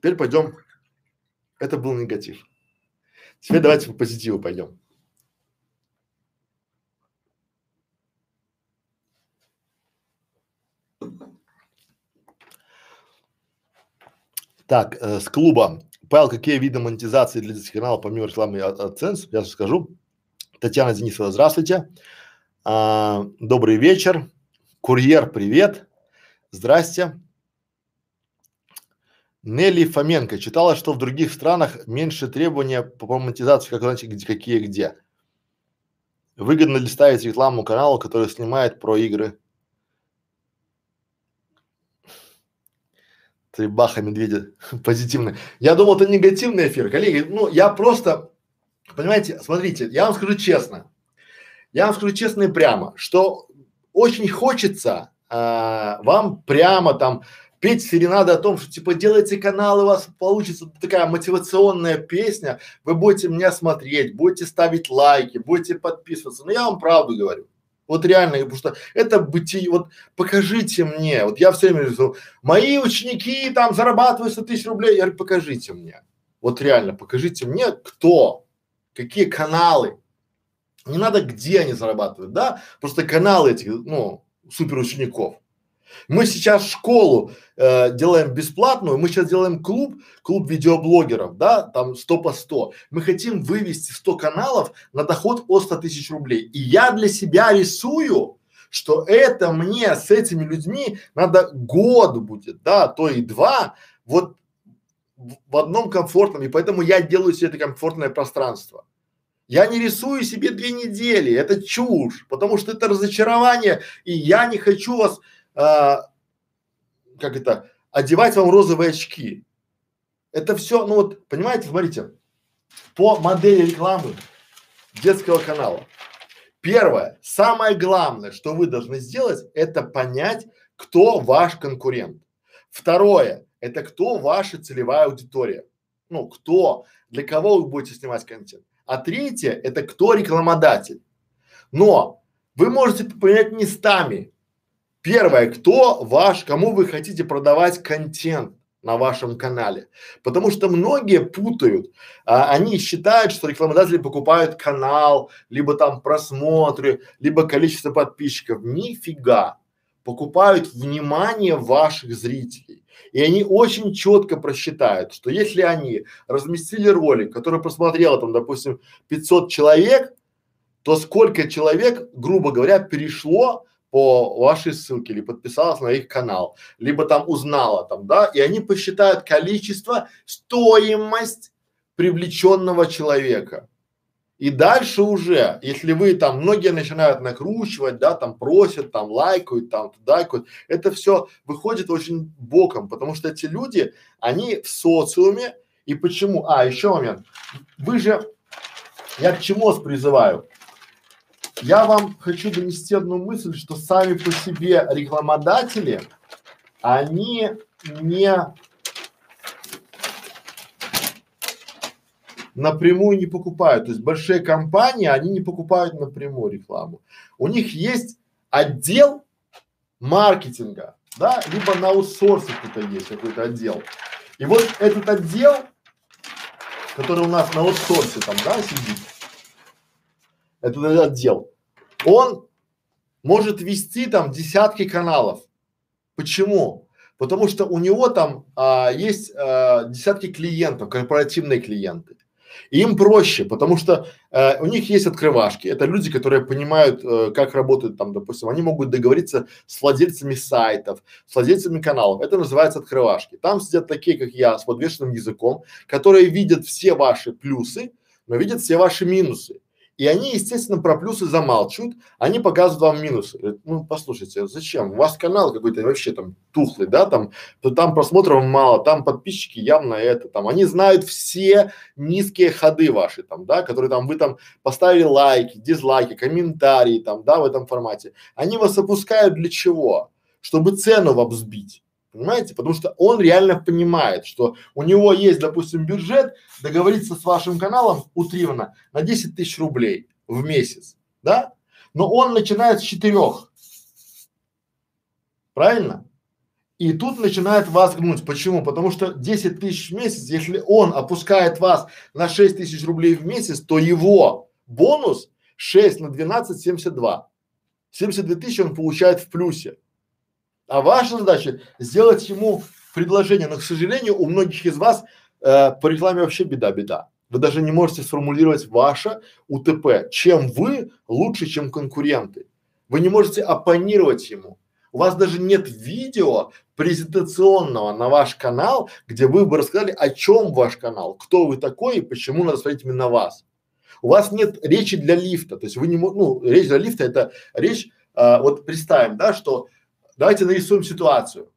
Теперь пойдем. Это был негатив. Теперь давайте по позитиву пойдем. Так, э, с клуба. Павел, какие виды монетизации для каналов помимо рекламы и AdSense? Я скажу. Татьяна Денисова, здравствуйте. А, добрый вечер. Курьер, привет. Здрасте. Нелли Фоменко читала, что в других странах меньше требования по монетизации, как знаете, где, какие где. Выгодно ли ставить рекламу каналу, который снимает про игры? Ты баха медведя позитивный. Я думал, это негативный эфир. Коллеги, ну я просто, понимаете, смотрите, я вам скажу честно. Я вам скажу честно и прямо, что очень хочется а, вам прямо там петь серенады о том, что типа делайте канал, у вас получится такая мотивационная песня, вы будете меня смотреть, будете ставить лайки, будете подписываться. Но я вам правду говорю. Вот реально, потому что это бытие, вот покажите мне, вот я все время говорю, мои ученики там зарабатывают 100 тысяч рублей, я говорю, покажите мне. Вот реально, покажите мне, кто, какие каналы. Не надо, где они зарабатывают, да, просто каналы этих, ну, супер учеников. Мы сейчас школу э, делаем бесплатную, мы сейчас делаем клуб, клуб видеоблогеров, да, там 100 по 100. Мы хотим вывести 100 каналов на доход от 100 тысяч рублей. И я для себя рисую, что это мне с этими людьми надо год будет, да, то и два, вот в одном комфортном, и поэтому я делаю себе это комфортное пространство. Я не рисую себе две недели, это чушь, потому что это разочарование, и я не хочу вас а, как это, одевать вам розовые очки. Это все, ну вот, понимаете, смотрите, по модели рекламы детского канала. Первое, самое главное, что вы должны сделать, это понять, кто ваш конкурент. Второе, это кто ваша целевая аудитория. Ну, кто, для кого вы будете снимать контент. А третье, это кто рекламодатель. Но вы можете поменять местами Первое, кто ваш, кому вы хотите продавать контент на вашем канале. Потому что многие путают, а, они считают, что рекламодатели покупают канал, либо там просмотры, либо количество подписчиков. Нифига. Покупают внимание ваших зрителей. И они очень четко просчитают, что если они разместили ролик, который просмотрело там, допустим, 500 человек, то сколько человек, грубо говоря, перешло по вашей ссылке или подписалась на их канал, либо там узнала там, да, и они посчитают количество, стоимость привлеченного человека. И дальше уже, если вы там, многие начинают накручивать, да, там просят, там лайкают, там лайкают, это все выходит очень боком, потому что эти люди, они в социуме, и почему? А, еще момент. Вы же, я к чему вас призываю? Я вам хочу донести одну мысль, что сами по себе рекламодатели, они не напрямую не покупают. То есть большие компании, они не покупают напрямую рекламу. У них есть отдел маркетинга, да, либо на аутсорсе кто-то есть, какой-то отдел. И вот этот отдел, который у нас на аутсорсе там, да, сидит, этот отдел, он может вести там десятки каналов. Почему? Потому что у него там а, есть а, десятки клиентов, корпоративные клиенты. Им проще, потому что э, у них есть открывашки. Это люди, которые понимают, э, как работают там, допустим, они могут договориться с владельцами сайтов, с владельцами каналов. Это называется открывашки. Там сидят такие, как я, с подвешенным языком, которые видят все ваши плюсы, но видят все ваши минусы. И они, естественно, про плюсы замалчивают, они показывают вам минусы. Говорят, ну, послушайте, зачем? У вас канал какой-то вообще там тухлый, да, там, то там просмотров мало, там подписчики явно это, там, они знают все низкие ходы ваши, там, да, которые там, вы там поставили лайки, дизлайки, комментарии, там, да, в этом формате. Они вас опускают для чего? Чтобы цену вам сбить. Понимаете? Потому что он реально понимает, что у него есть, допустим, бюджет договориться с вашим каналом утрированно на 10 тысяч рублей в месяц, да? Но он начинает с четырех. Правильно? И тут начинает вас гнуть. Почему? Потому что 10 тысяч в месяц, если он опускает вас на 6 тысяч рублей в месяц, то его бонус 6 на 12 – 72. 72 тысячи он получает в плюсе. А ваша задача сделать ему предложение. Но, к сожалению, у многих из вас э, по рекламе вообще беда-беда. Вы даже не можете сформулировать ваше УТП. Чем вы лучше, чем конкуренты. Вы не можете оппонировать ему. У вас даже нет видео презентационного на ваш канал, где вы бы рассказали, о чем ваш канал, кто вы такой и почему надо смотреть именно вас. У вас нет речи для лифта, то есть вы не ну речь для лифта это речь, а, вот представим, да, что Давайте нарисуем ситуацию.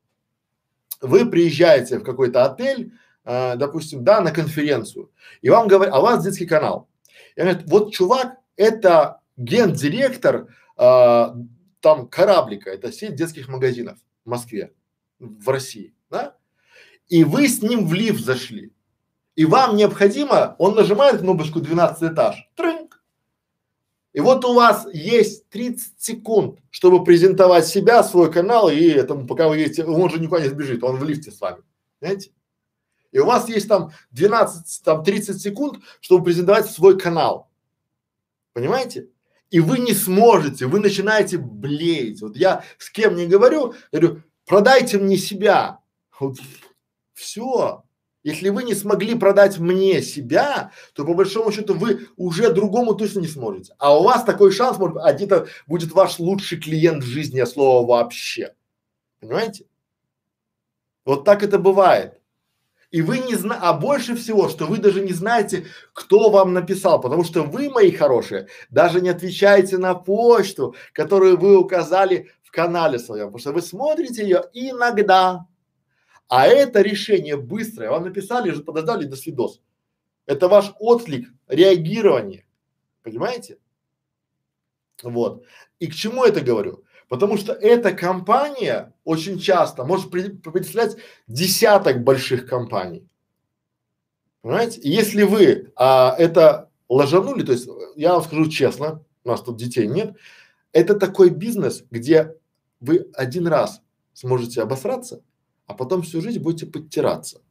Вы приезжаете в какой-то отель, э, допустим, да, на конференцию, и вам говорят, а у вас детский канал. И говорят, вот чувак, это гендиректор э, там кораблика, это сеть детских магазинов в Москве. в России, да? И вы с ним в лифт зашли. И вам необходимо, он нажимает кнопочку 12 этаж, трынк. И вот у вас есть 30 секунд, чтобы презентовать себя, свой канал, и этому, пока вы едете, он же никуда не сбежит, он в лифте с вами, знаете? И у вас есть там 12, там 30 секунд, чтобы презентовать свой канал. Понимаете? И вы не сможете, вы начинаете блеять. Вот я с кем не говорю, говорю, продайте мне себя. Вот все. Если вы не смогли продать мне себя, то по большому счету вы уже другому точно не сможете. А у вас такой шанс, может, где-то будет ваш лучший клиент в жизни, а слово вообще. Понимаете? Вот так это бывает. И вы не знаете, а больше всего, что вы даже не знаете, кто вам написал, потому что вы, мои хорошие, даже не отвечаете на почту, которую вы указали в канале своем, потому что вы смотрите ее иногда, а это решение быстрое. Вам написали же, подождали до свидос. Это ваш отклик, реагирование. Понимаете? Вот. И к чему это говорю? Потому что эта компания очень часто может представлять десяток больших компаний. Понимаете? Если вы а, это ложанули, то есть я вам скажу честно, у нас тут детей нет, это такой бизнес, где вы один раз сможете обосраться, а потом всю жизнь будете подтираться.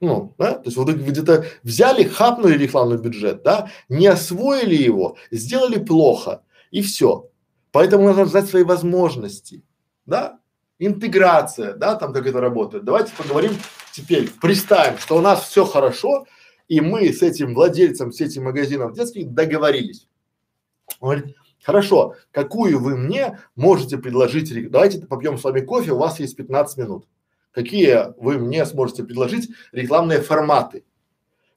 Ну, да, то есть вот вы где-то взяли, хапнули рекламный бюджет, да, не освоили его, сделали плохо и все. Поэтому нужно знать свои возможности, да, интеграция, да, там как это работает. Давайте поговорим теперь, представим, что у нас все хорошо, и мы с этим владельцем, с этим магазином детских договорились. Он говорит, хорошо, какую вы мне можете предложить, давайте попьем с вами кофе, у вас есть 15 минут какие вы мне сможете предложить рекламные форматы.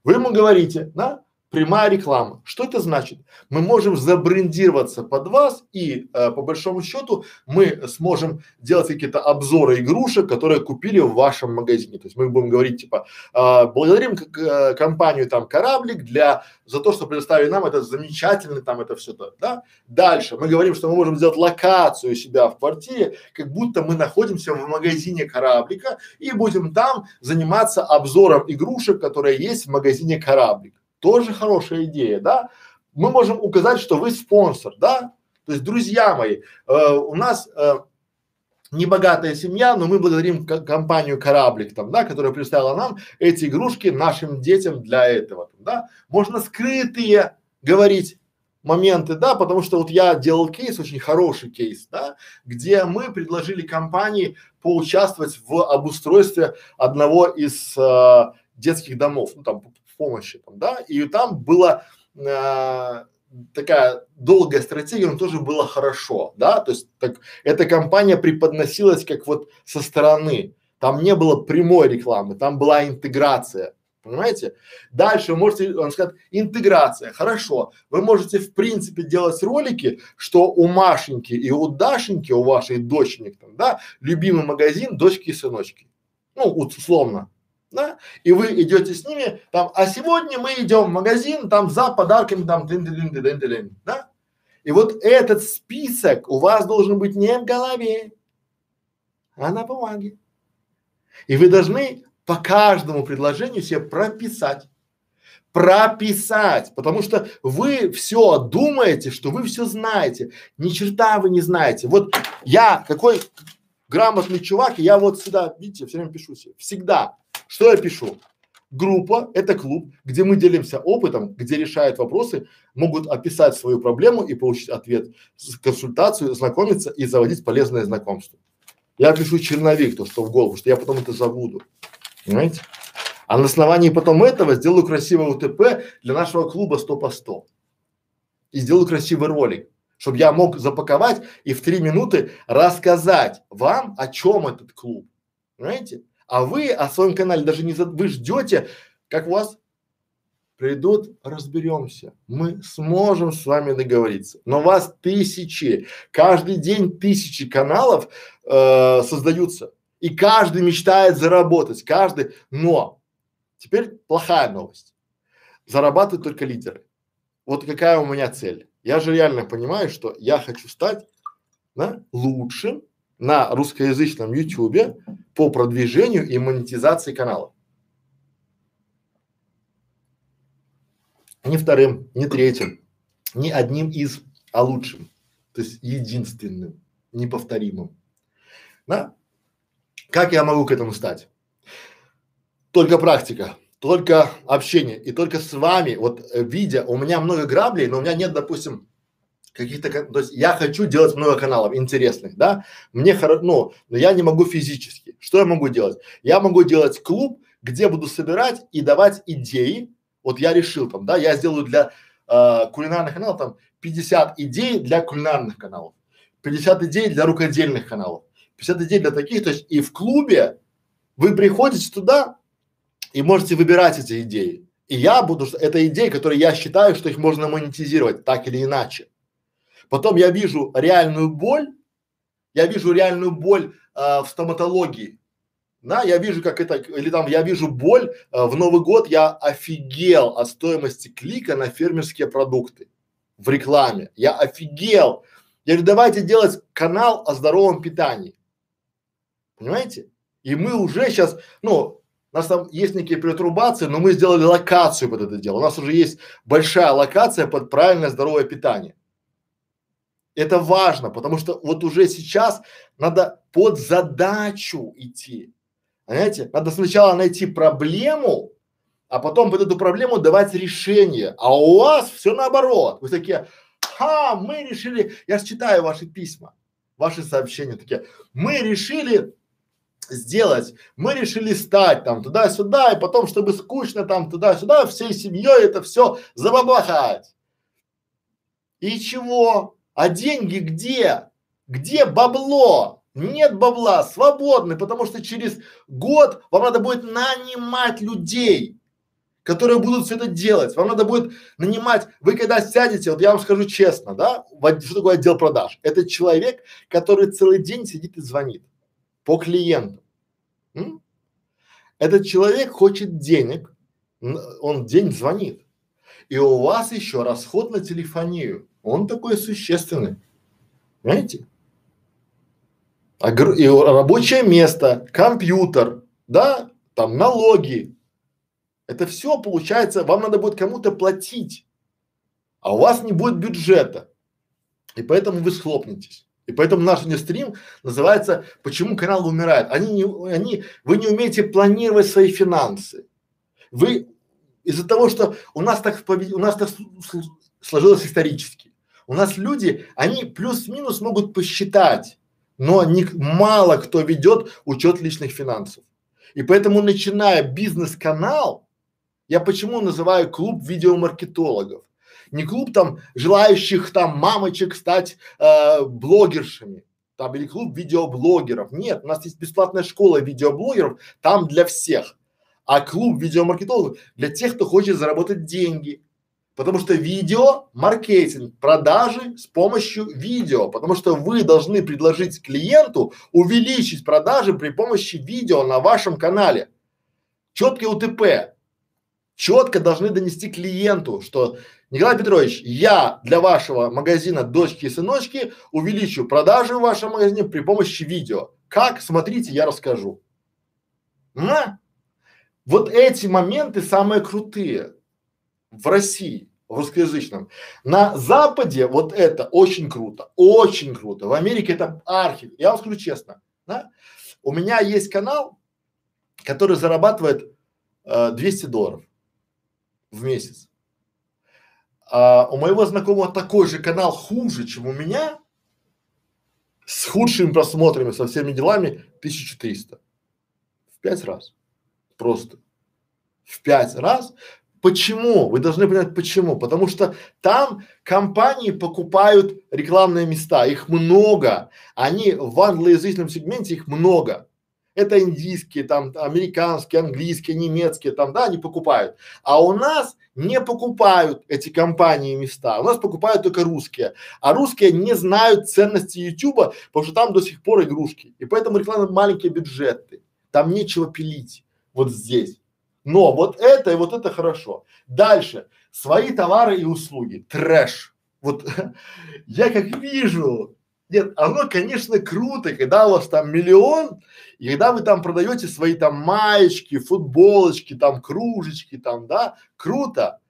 Вы ему говорите, да, прямая реклама. Что это значит? Мы можем забрендироваться под вас и э, по большому счету мы сможем делать какие-то обзоры игрушек, которые купили в вашем магазине. То есть мы будем говорить типа э, благодарим э, компанию там кораблик для за то, что предоставили нам это замечательно там это все то, да. Дальше мы говорим, что мы можем сделать локацию себя в квартире, как будто мы находимся в магазине кораблика и будем там заниматься обзором игрушек, которые есть в магазине кораблик. Тоже хорошая идея, да? Мы можем указать, что вы спонсор, да? То есть, друзья мои, э, у нас э, небогатая семья, но мы благодарим компанию Кораблик там, да, которая представила нам эти игрушки нашим детям для этого, да. Можно скрытые говорить моменты, да, потому что вот я делал кейс, очень хороший кейс, да, где мы предложили компании поучаствовать в обустройстве одного из э, детских домов, ну там помощи, там, да, и там была э, такая долгая стратегия, но тоже было хорошо, да, то есть так, эта компания преподносилась как вот со стороны, там не было прямой рекламы, там была интеграция, понимаете? Дальше вы можете, он сказать, интеграция, хорошо, вы можете в принципе делать ролики, что у Машеньки и у Дашеньки, у вашей доченек там, да, любимый магазин дочки и сыночки, ну, условно, да, и вы идете с ними там, а сегодня мы идем в магазин там за подарками там, дын -дын -дын -дын -дын, да, и вот этот список у вас должен быть не в голове, а на бумаге. И вы должны по каждому предложению себе прописать. Прописать, потому что вы все думаете, что вы все знаете. Ни черта вы не знаете. Вот я какой грамотный чувак, я вот сюда, видите, все время пишу себе. Всегда что я пишу? Группа – это клуб, где мы делимся опытом, где решают вопросы, могут описать свою проблему и получить ответ, консультацию, знакомиться и заводить полезное знакомство. Я пишу черновик, то, что в голову, что я потом это забуду. Понимаете? А на основании потом этого сделаю красивое УТП для нашего клуба 100 по 100. И сделаю красивый ролик, чтобы я мог запаковать и в три минуты рассказать вам, о чем этот клуб. Понимаете? А вы о своем канале даже не за... вы ждете, как у вас придут, разберемся. Мы сможем с вами договориться. Но у вас тысячи, каждый день тысячи каналов э, создаются. И каждый мечтает заработать, каждый. Но теперь плохая новость. Зарабатывают только лидеры. Вот какая у меня цель. Я же реально понимаю, что я хочу стать да, лучшим на русскоязычном YouTube по продвижению и монетизации канала. Не вторым, не третьим, не одним из, а лучшим. То есть единственным, неповторимым. Да? Как я могу к этому стать? Только практика, только общение и только с вами, вот видя, у меня много граблей, но у меня нет, допустим, каких-то, то есть я хочу делать много каналов интересных, да, мне хорошо, ну, но я не могу физически. Что я могу делать? Я могу делать клуб, где буду собирать и давать идеи. Вот я решил там, да, я сделаю для э, кулинарных каналов там 50 идей для кулинарных каналов, 50 идей для рукодельных каналов, 50 идей для таких, то есть и в клубе вы приходите туда и можете выбирать эти идеи. И я буду, это идеи, которые я считаю, что их можно монетизировать так или иначе. Потом я вижу реальную боль, я вижу реальную боль э, в стоматологии, да, я вижу, как это, или там я вижу боль, э, в Новый год я офигел от стоимости клика на фермерские продукты в рекламе, я офигел. Я говорю, давайте делать канал о здоровом питании, понимаете? И мы уже сейчас, ну, у нас там есть некие перетрубации, но мы сделали локацию под это дело. У нас уже есть большая локация под правильное здоровое питание. Это важно, потому что вот уже сейчас надо под задачу идти. Понимаете? Надо сначала найти проблему, а потом под эту проблему давать решение. А у вас все наоборот. Вы такие, ха, мы решили, я читаю ваши письма, ваши сообщения такие, мы решили сделать, мы решили стать там туда-сюда, и потом, чтобы скучно там туда-сюда, всей семьей это все забабахать. И чего? А деньги где? Где бабло? Нет бабла, свободны, потому что через год вам надо будет нанимать людей, которые будут все это делать. Вам надо будет нанимать, вы когда сядете, вот я вам скажу честно, да, что такое отдел продаж? Это человек, который целый день сидит и звонит по клиенту. М? Этот человек хочет денег, он день звонит. И у вас еще расход на телефонию он такой существенный. Понимаете? А, и рабочее место, компьютер, да, там налоги. Это все получается, вам надо будет кому-то платить, а у вас не будет бюджета. И поэтому вы схлопнетесь. И поэтому наш стрим называется «Почему канал умирает?». Они не, они, вы не умеете планировать свои финансы. Вы из-за того, что у нас так, у нас так сложилось исторически. У нас люди, они плюс-минус могут посчитать, но не, мало кто ведет учет личных финансов. И поэтому, начиная бизнес-канал, я почему называю клуб видеомаркетологов? Не клуб там желающих там мамочек стать э, блогершами, там или клуб видеоблогеров. Нет, у нас есть бесплатная школа видеоблогеров, там для всех. А клуб видеомаркетологов для тех, кто хочет заработать деньги, Потому что видео, маркетинг, продажи с помощью видео. Потому что вы должны предложить клиенту увеличить продажи при помощи видео на вашем канале. Четкий УТП. Четко должны донести клиенту, что Николай Петрович, я для вашего магазина дочки и сыночки увеличу продажи в вашем магазине при помощи видео. Как? Смотрите, я расскажу. На. Вот эти моменты самые крутые в России, в русскоязычном. На Западе вот это очень круто, очень круто. В Америке это архи. Я вам скажу честно, да? У меня есть канал, который зарабатывает э, 200 долларов в месяц. А у моего знакомого такой же канал хуже, чем у меня, с худшими просмотрами, со всеми делами 1300. В пять раз. Просто. В пять раз Почему? Вы должны понять почему. Потому что там компании покупают рекламные места, их много. Они в англоязычном сегменте их много. Это индийские, там американские, английские, немецкие, там, да, они покупают. А у нас не покупают эти компании места. У нас покупают только русские. А русские не знают ценности Ютуба, потому что там до сих пор игрушки. И поэтому реклама маленькие бюджеты. Там нечего пилить. Вот здесь. Но вот это и вот это хорошо. Дальше. Свои товары и услуги. Трэш. Вот я как вижу Нет, оно, конечно, круто, когда у вас там миллион, и когда вы там продаете свои там маечки, футболочки, там кружечки, там, да, круто.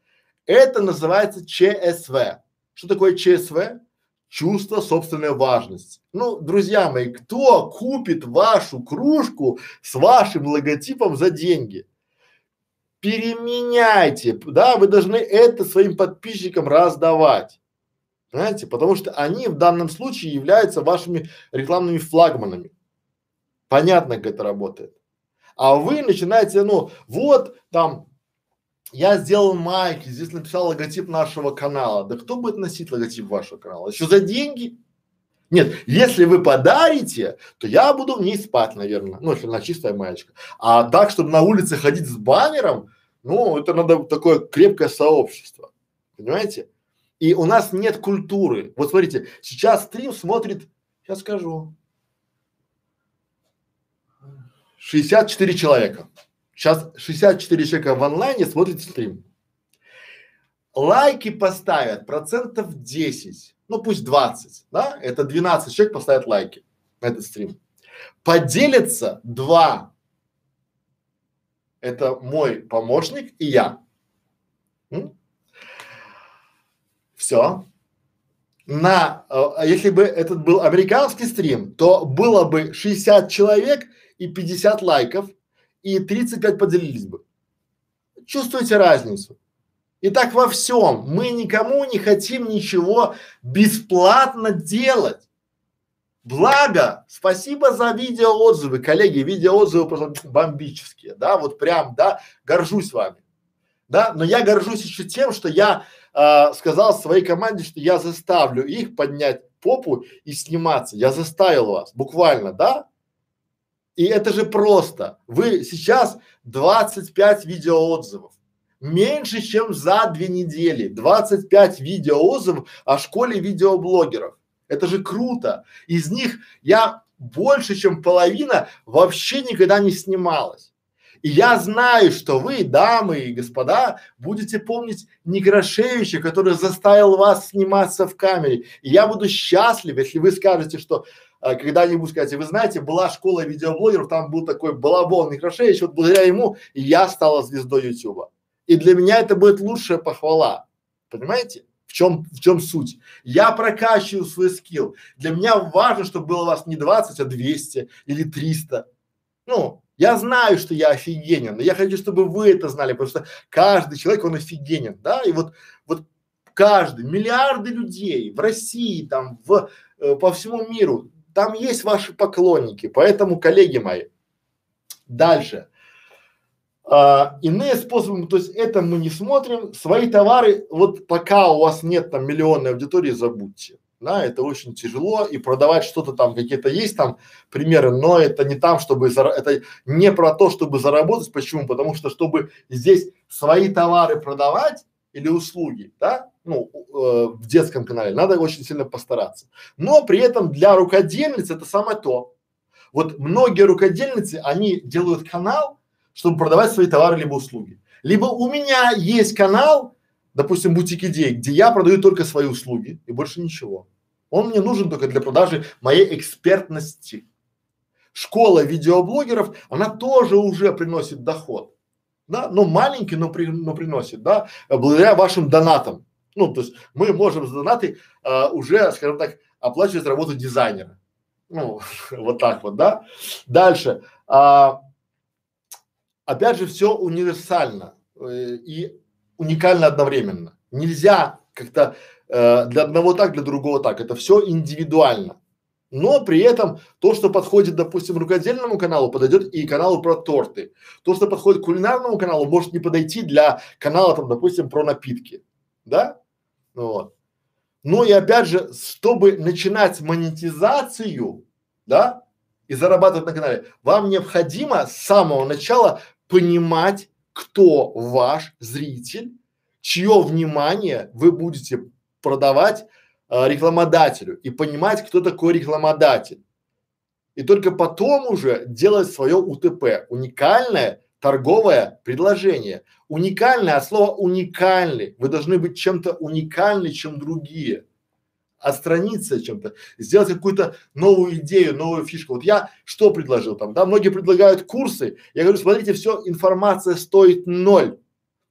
Это называется ЧСВ. Что такое ЧСВ? Чувство собственной важности. Ну, друзья мои, кто купит вашу кружку с вашим логотипом за деньги? Переменяйте, да, вы должны это своим подписчикам раздавать. Понимаете? Потому что они в данном случае являются вашими рекламными флагманами. Понятно, как это работает. А вы начинаете, ну, вот там, я сделал майки, здесь написал логотип нашего канала. Да кто будет носить логотип вашего канала? Еще за деньги? Нет, если вы подарите, то я буду в ней спать, наверное. Ну, если она чистая маечка. А так, чтобы на улице ходить с баннером, ну, это надо такое крепкое сообщество. Понимаете? И у нас нет культуры. Вот смотрите, сейчас стрим смотрит, сейчас скажу, 64 человека. Сейчас 64 человека в онлайне смотрит стрим. Лайки поставят процентов 10, ну пусть 20, да? Это 12 человек поставят лайки на этот стрим. Поделятся два. Это мой помощник и я. М? Все. На, э, если бы этот был американский стрим, то было бы 60 человек и 50 лайков, и 35 поделились бы. Чувствуете разницу? И так во всем. Мы никому не хотим ничего бесплатно делать. Благо, спасибо за видеоотзывы, коллеги, видеоотзывы просто бомбические, да, вот прям, да, горжусь вами, да, но я горжусь еще тем, что я э, сказал своей команде, что я заставлю их поднять попу и сниматься. Я заставил вас, буквально, да? И это же просто. Вы сейчас 25 видеоотзывов. Меньше, чем за две недели. 25 видеоотзывов о школе видеоблогеров. Это же круто. Из них я больше, чем половина вообще никогда не снималась. И я знаю, что вы, дамы и господа, будете помнить Некрашевича, который заставил вас сниматься в камере. И я буду счастлив, если вы скажете, что а, когда-нибудь скажете, вы знаете, была школа видеоблогеров, там был такой балабон Некрашевич, вот благодаря ему я стала звездой Ютуба. И для меня это будет лучшая похвала. Понимаете? В чем, в чем суть? Я прокачиваю свой скилл. Для меня важно, чтобы было у вас не 20, а 200 или 300. Ну, я знаю, что я офигенен, но я хочу, чтобы вы это знали, потому что каждый человек, он офигенен, да, и вот, вот каждый, миллиарды людей в России, там, в, э, по всему миру, там есть ваши поклонники, поэтому, коллеги мои, дальше. А, иные способы, то есть это мы не смотрим, свои товары, вот пока у вас нет там миллионной аудитории, забудьте да, это очень тяжело и продавать что-то там, какие-то есть там примеры, но это не там, чтобы, зара... это не про то, чтобы заработать, почему? Потому что, чтобы здесь свои товары продавать или услуги, да, ну, э, в детском канале, надо очень сильно постараться. Но при этом для рукодельниц это самое то. Вот многие рукодельницы, они делают канал, чтобы продавать свои товары либо услуги. Либо у меня есть канал, допустим, бутик идей, где я продаю только свои услуги и больше ничего. Он мне нужен только для продажи моей экспертности. Школа видеоблогеров, она тоже уже приносит доход. Да, ну маленький, но, при, но приносит, да, благодаря вашим донатам. Ну, то есть мы можем за донаты а, уже, скажем так, оплачивать работу дизайнера. Ну, вот так вот, да. Дальше. А, опять же, все универсально э, и уникально одновременно. Нельзя как-то э, для одного так, для другого так. Это все индивидуально. Но при этом то, что подходит, допустим, рукодельному каналу, подойдет и каналу про торты. То, что подходит кулинарному каналу, может не подойти для канала, там, допустим, про напитки. Да? Вот. Ну и опять же, чтобы начинать монетизацию, да, и зарабатывать на канале, вам необходимо с самого начала понимать, кто ваш зритель, чье внимание вы будете продавать э, рекламодателю и понимать, кто такой рекламодатель. И только потом уже делать свое УТП, уникальное торговое предложение. Уникальное от слова уникальный. Вы должны быть чем-то уникальнее, чем другие. Отстраниться чем-то, сделать какую-то новую идею, новую фишку. Вот я что предложил там, да, многие предлагают курсы, я говорю, смотрите, все, информация стоит ноль.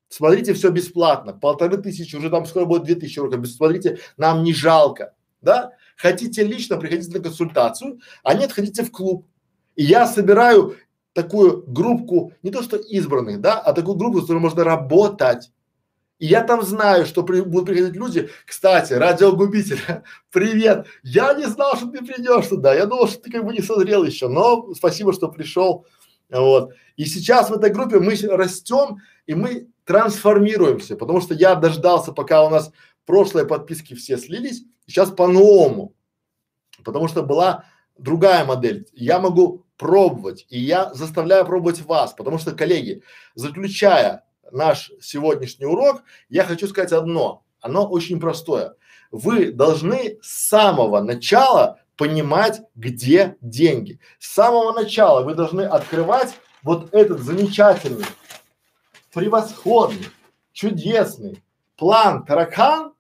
Смотрите, все бесплатно, полторы тысячи, уже там скоро будет две тысячи уроков, смотрите, нам не жалко, да? Хотите лично, приходите на консультацию, а нет, ходите в клуб. И я собираю такую группку, не то что избранных, да, а такую группу, с которой можно работать. И я там знаю, что при, будут приходить люди. Кстати, радиогубитель, привет. Я не знал, что ты придешь туда. Я думал, что ты как бы не созрел еще. Но спасибо, что пришел. Вот. И сейчас в этой группе мы растем и мы трансформируемся, потому что я дождался, пока у нас прошлые подписки все слились, сейчас по-новому, потому что была другая модель. Я могу пробовать, и я заставляю пробовать вас, потому что, коллеги, заключая наш сегодняшний урок, я хочу сказать одно, оно очень простое. Вы должны с самого начала понимать, где деньги. С самого начала вы должны открывать вот этот замечательный, превосходный, чудесный план таракан.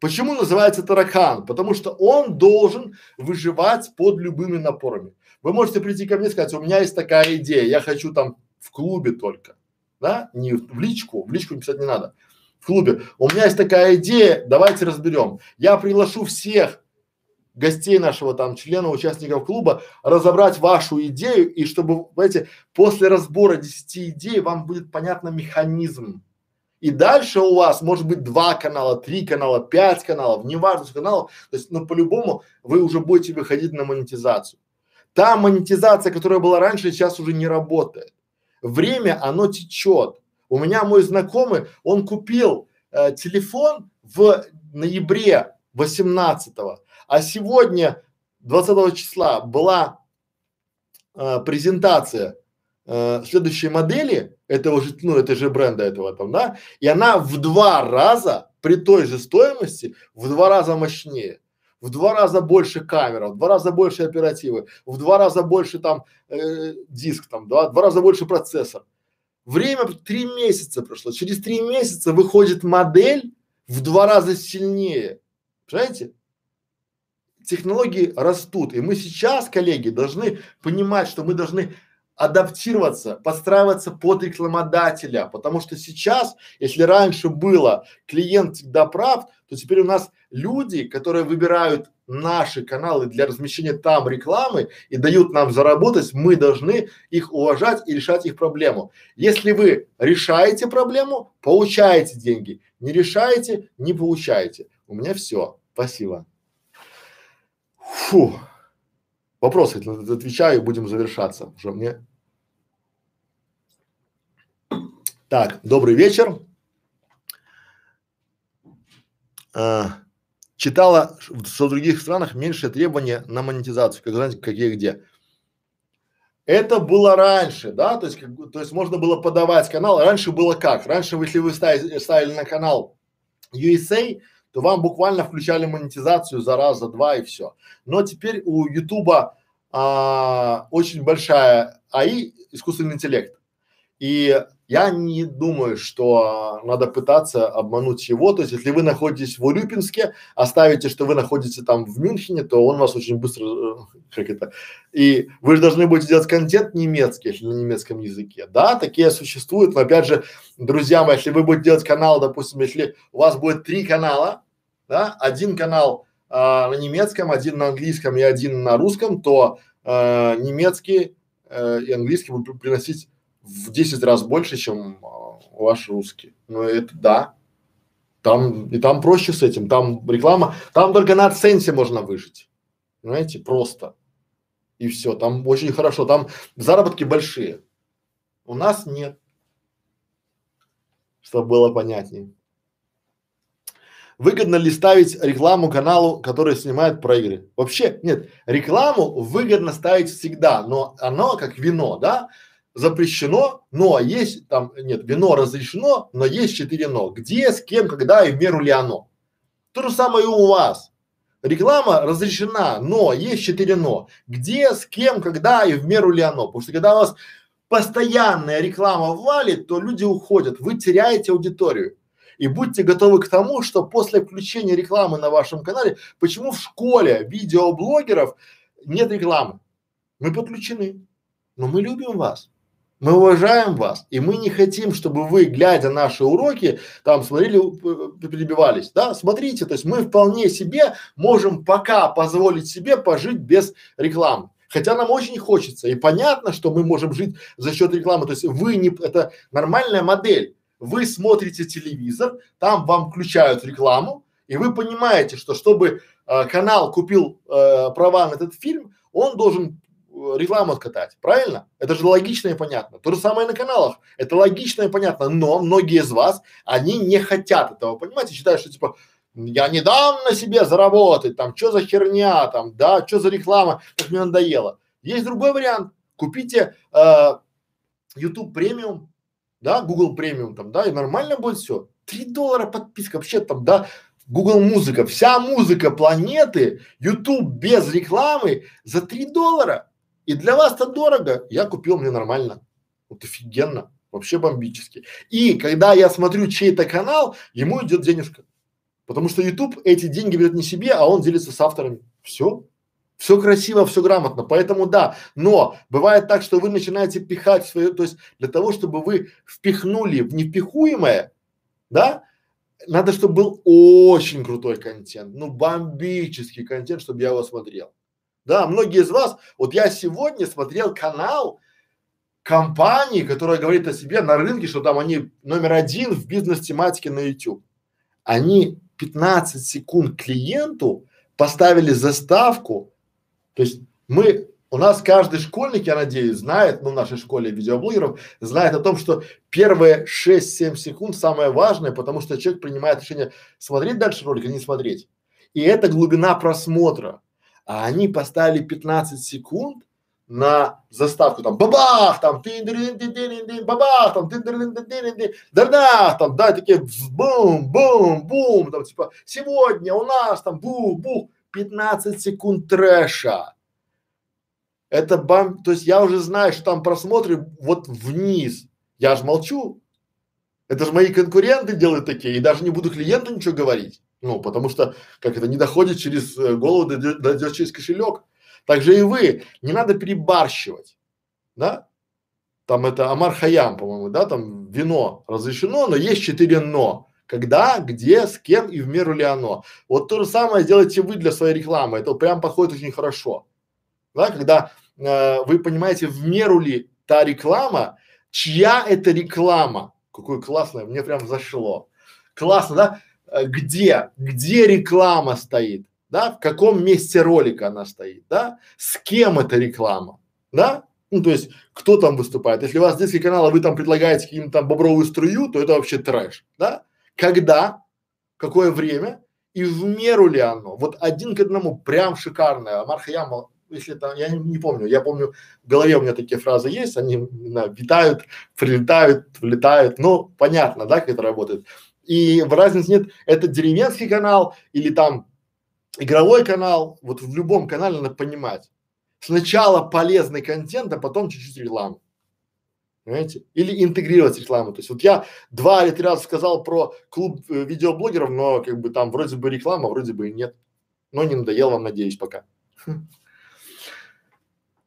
Почему называется таракан? Потому что он должен выживать под любыми напорами. Вы можете прийти ко мне и сказать, у меня есть такая идея, я хочу там в клубе только да, не в личку, в личку писать не надо, в клубе. У меня есть такая идея, давайте разберем. Я приглашу всех гостей нашего там члена, участников клуба, разобрать вашу идею и чтобы, знаете, после разбора десяти идей вам будет понятно механизм. И дальше у вас может быть два канала, три канала, пять каналов, неважно сколько каналов, то есть, но по-любому вы уже будете выходить на монетизацию. Та монетизация, которая была раньше, сейчас уже не работает. Время, оно течет. У меня мой знакомый, он купил э, телефон в ноябре 18 а сегодня 20 числа была э, презентация э, следующей модели этого же, ну, это же бренда этого там, да, и она в два раза при той же стоимости в два раза мощнее в два раза больше камера, в два раза больше оперативы, в два раза больше там э, диск там, да, в два раза больше процессор. Время три месяца прошло. Через три месяца выходит модель в два раза сильнее. Понимаете? Технологии растут, и мы сейчас, коллеги, должны понимать, что мы должны адаптироваться, подстраиваться под рекламодателя, потому что сейчас, если раньше было клиент всегда прав, то теперь у нас люди, которые выбирают наши каналы для размещения там рекламы и дают нам заработать, мы должны их уважать и решать их проблему. Если вы решаете проблему, получаете деньги. Не решаете, не получаете. У меня все. Спасибо. Фу. Вопросы отвечаю, будем завершаться. Уже мне. Так, добрый вечер. А, читала, что в других странах меньше требования на монетизацию, как знаете, какие где. Это было раньше, да, то есть, как, то есть можно было подавать канал. Раньше было как? Раньше, если вы ставили, ставили на канал USA, то вам буквально включали монетизацию за раз, за два и все. Но теперь у Ютуба а, очень большая АИ, искусственный интеллект. И я не думаю, что надо пытаться обмануть его. То есть, если вы находитесь в Урюпинске, оставите, что вы находитесь там в Мюнхене, то он вас очень быстро, э, как это, и вы же должны будете делать контент немецкий, если на немецком языке. Да, такие существуют, но опять же, друзья мои, если вы будете делать канал, допустим, если у вас будет три канала, да, один канал а, на немецком, один на английском и один на русском, то а, немецкий а, и английский будут приносить в 10 раз больше, чем а, ваш русский. Ну это да. Там и там проще с этим. Там реклама, там только на AdSense можно выжить. Понимаете, просто. И все. Там очень хорошо. Там заработки большие. У нас нет. Чтобы было понятнее. Выгодно ли ставить рекламу каналу, который снимает про игры? Вообще нет, рекламу выгодно ставить всегда, но оно как вино, да? Запрещено, но есть там, нет, вино разрешено, но есть четыре но. Где, с кем, когда и в меру ли оно. То же самое и у вас. Реклама разрешена, но есть четыре но. Где, с кем, когда и в меру ли оно. Потому что когда у вас постоянная реклама валит, то люди уходят, вы теряете аудиторию. И будьте готовы к тому, что после включения рекламы на вашем канале, почему в школе видеоблогеров нет рекламы? Мы подключены, но мы любим вас. Мы уважаем вас, и мы не хотим, чтобы вы, глядя наши уроки, там смотрели, перебивались, да, смотрите, то есть мы вполне себе можем пока позволить себе пожить без рекламы. Хотя нам очень хочется, и понятно, что мы можем жить за счет рекламы, то есть вы не, это нормальная модель. Вы смотрите телевизор, там вам включают рекламу, и вы понимаете, что чтобы э, канал купил э, права на этот фильм, он должен Э, рекламу откатать, правильно? Это же логично и понятно. То же самое на каналах. Это логично и понятно, но многие из вас, они не хотят этого, понимаете? Считают, что типа, я не дам на себе заработать, там, что за херня, там, да, что за реклама, как мне надоело. Есть другой вариант. Купите э, YouTube премиум, да, Google премиум там, да, и нормально будет все. Три доллара подписка, вообще там, да, Google музыка, вся музыка планеты, YouTube без рекламы за три доллара. И для вас это дорого, я купил, мне нормально. Вот офигенно, вообще бомбически. И когда я смотрю чей-то канал, ему идет денежка. Потому что YouTube эти деньги берет не себе, а он делится с авторами. Все. Все красиво, все грамотно. Поэтому да. Но бывает так, что вы начинаете пихать свое, то есть для того, чтобы вы впихнули в невпихуемое, да, надо, чтобы был очень крутой контент, ну бомбический контент, чтобы я его смотрел. Да, многие из вас, вот я сегодня смотрел канал компании, которая говорит о себе на рынке, что там они номер один в бизнес-тематике на YouTube. Они 15 секунд клиенту поставили заставку, то есть мы, у нас каждый школьник, я надеюсь, знает, ну в нашей школе видеоблогеров, знает о том, что первые 6-7 секунд самое важное, потому что человек принимает решение смотреть дальше ролик или не смотреть. И это глубина просмотра а они поставили 15 секунд на заставку там бабах там ты бабах там ты да там да такие бум бум бум там типа сегодня у нас там бу бу 15 секунд трэша. Это бам то есть я уже знаю что там просмотры вот вниз. Я же молчу. Это же мои конкуренты делают такие и даже не буду клиенту ничего говорить ну, потому что, как это, не доходит через э, голову, дойдет, через кошелек. Так же и вы, не надо перебарщивать, да? Там это Амар Хаям, по-моему, да, там вино разрешено, но есть четыре но. Когда, где, с кем и в меру ли оно. Вот то же самое сделайте вы для своей рекламы, это прям подходит очень хорошо. Да, когда э, вы понимаете, в меру ли та реклама, чья это реклама. Какое классное, мне прям зашло. Классно, да? Э, где, где реклама стоит, да, в каком месте ролика она стоит, да, с кем эта реклама, да, ну то есть кто там выступает. Если у вас детский канал, а вы там предлагаете каким-то там бобровую струю, то это вообще трэш, да. Когда, какое время и в меру ли оно. Вот один к одному, прям шикарное. Амар Хаям, если это, я не, не помню, я помню, в голове у меня такие фразы есть, они на, витают, прилетают, влетают, ну понятно, да, как это работает. И в разницы нет, это деревенский канал или там игровой канал, вот в любом канале надо понимать. Сначала полезный контент, а потом чуть-чуть рекламу. Понимаете? Или интегрировать рекламу. То есть вот я два или три раза сказал про клуб э, видеоблогеров, но как бы там вроде бы реклама, вроде бы и нет. Но не надоел вам, надеюсь, пока.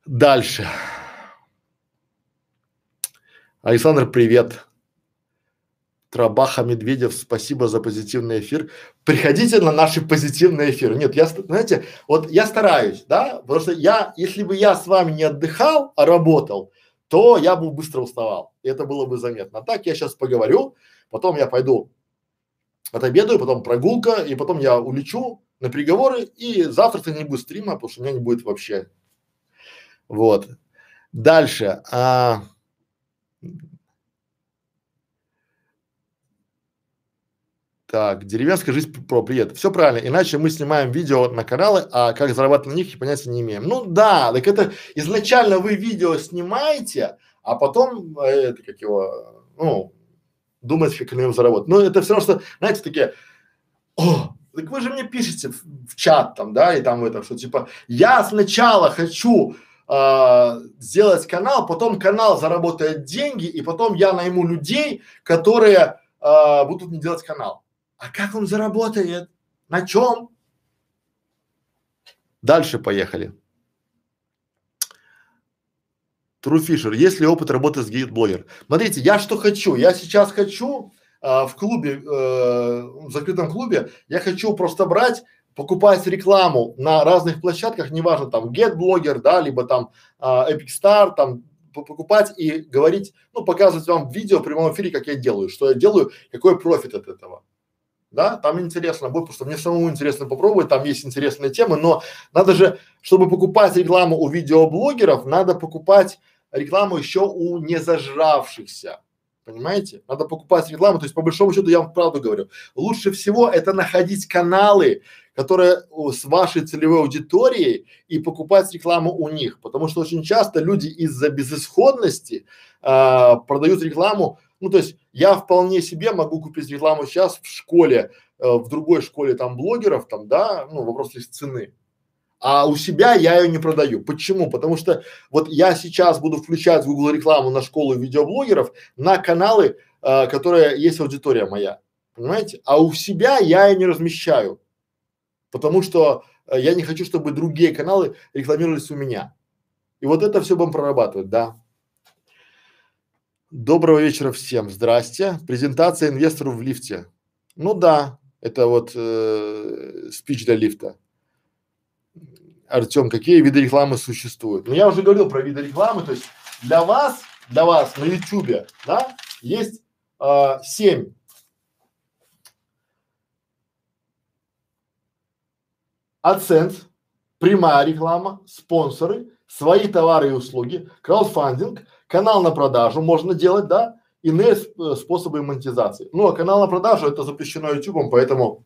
Дальше. Александр, привет. Трабаха Медведев, спасибо за позитивный эфир. Приходите на наши позитивные эфиры. Нет, я, знаете, вот я стараюсь, да, потому что я, если бы я с вами не отдыхал, а работал, то я бы быстро уставал. И это было бы заметно. Так я сейчас поговорю, потом я пойду отобедаю, потом прогулка, и потом я улечу на переговоры, и завтра не будет стрима, потому что у меня не будет вообще. Вот. Дальше. А, Так, деревенская жизнь про привет. Все правильно, иначе мы снимаем видео на каналы, а как зарабатывать на них понятия не имеем. Ну да, так это изначально вы видео снимаете, а потом э, это как его, ну, думаете, как на нем заработать. Ну это все равно, что, знаете, такие, о, так вы же мне пишете в, в чат там, да, и там это, что типа, я сначала хочу э, сделать канал, потом канал заработает деньги, и потом я найму людей, которые а, будут не делать канал. А как он заработает? На чем? Дальше поехали. Труфишер, есть ли опыт работы с гейт-блогер? Смотрите, я что хочу? Я сейчас хочу а, в клубе, э, в закрытом клубе, я хочу просто брать, покупать рекламу на разных площадках, неважно там GetBlogger, да, либо там а, Epic Star, там покупать и говорить, ну, показывать вам видео в прямом эфире, как я делаю, что я делаю, какой профит от этого. Да, там интересно будет, потому что мне самому интересно попробовать, там есть интересные темы, но надо же, чтобы покупать рекламу у видеоблогеров, надо покупать рекламу еще у незажравшихся. Понимаете? Надо покупать рекламу. То есть, по большому счету, я вам правду говорю. Лучше всего это находить каналы, которые с вашей целевой аудиторией и покупать рекламу у них. Потому что очень часто люди из-за безысходности а, продают рекламу. Ну, то есть я вполне себе могу купить рекламу сейчас в школе, э, в другой школе там блогеров, там, да, ну, вопрос лишь цены а у себя я ее не продаю. Почему? Потому что вот я сейчас буду включать в Google рекламу на школу видеоблогеров на каналы, э, которые есть аудитория моя, понимаете? А у себя я ее не размещаю, потому что э, я не хочу, чтобы другие каналы рекламировались у меня. И вот это все будем прорабатывать, да. Доброго вечера всем. Здрасте. Презентация инвестору в лифте. Ну да, это вот э, спич для лифта. Артем, какие виды рекламы существуют? Ну, я уже говорил про виды рекламы, то есть для вас, для вас на ютубе, да, есть а, семь э, AdSense, прямая реклама, спонсоры, свои товары и услуги, краудфандинг, канал на продажу можно делать, да, иные э, способы монетизации. Ну, а канал на продажу это запрещено ютубом, поэтому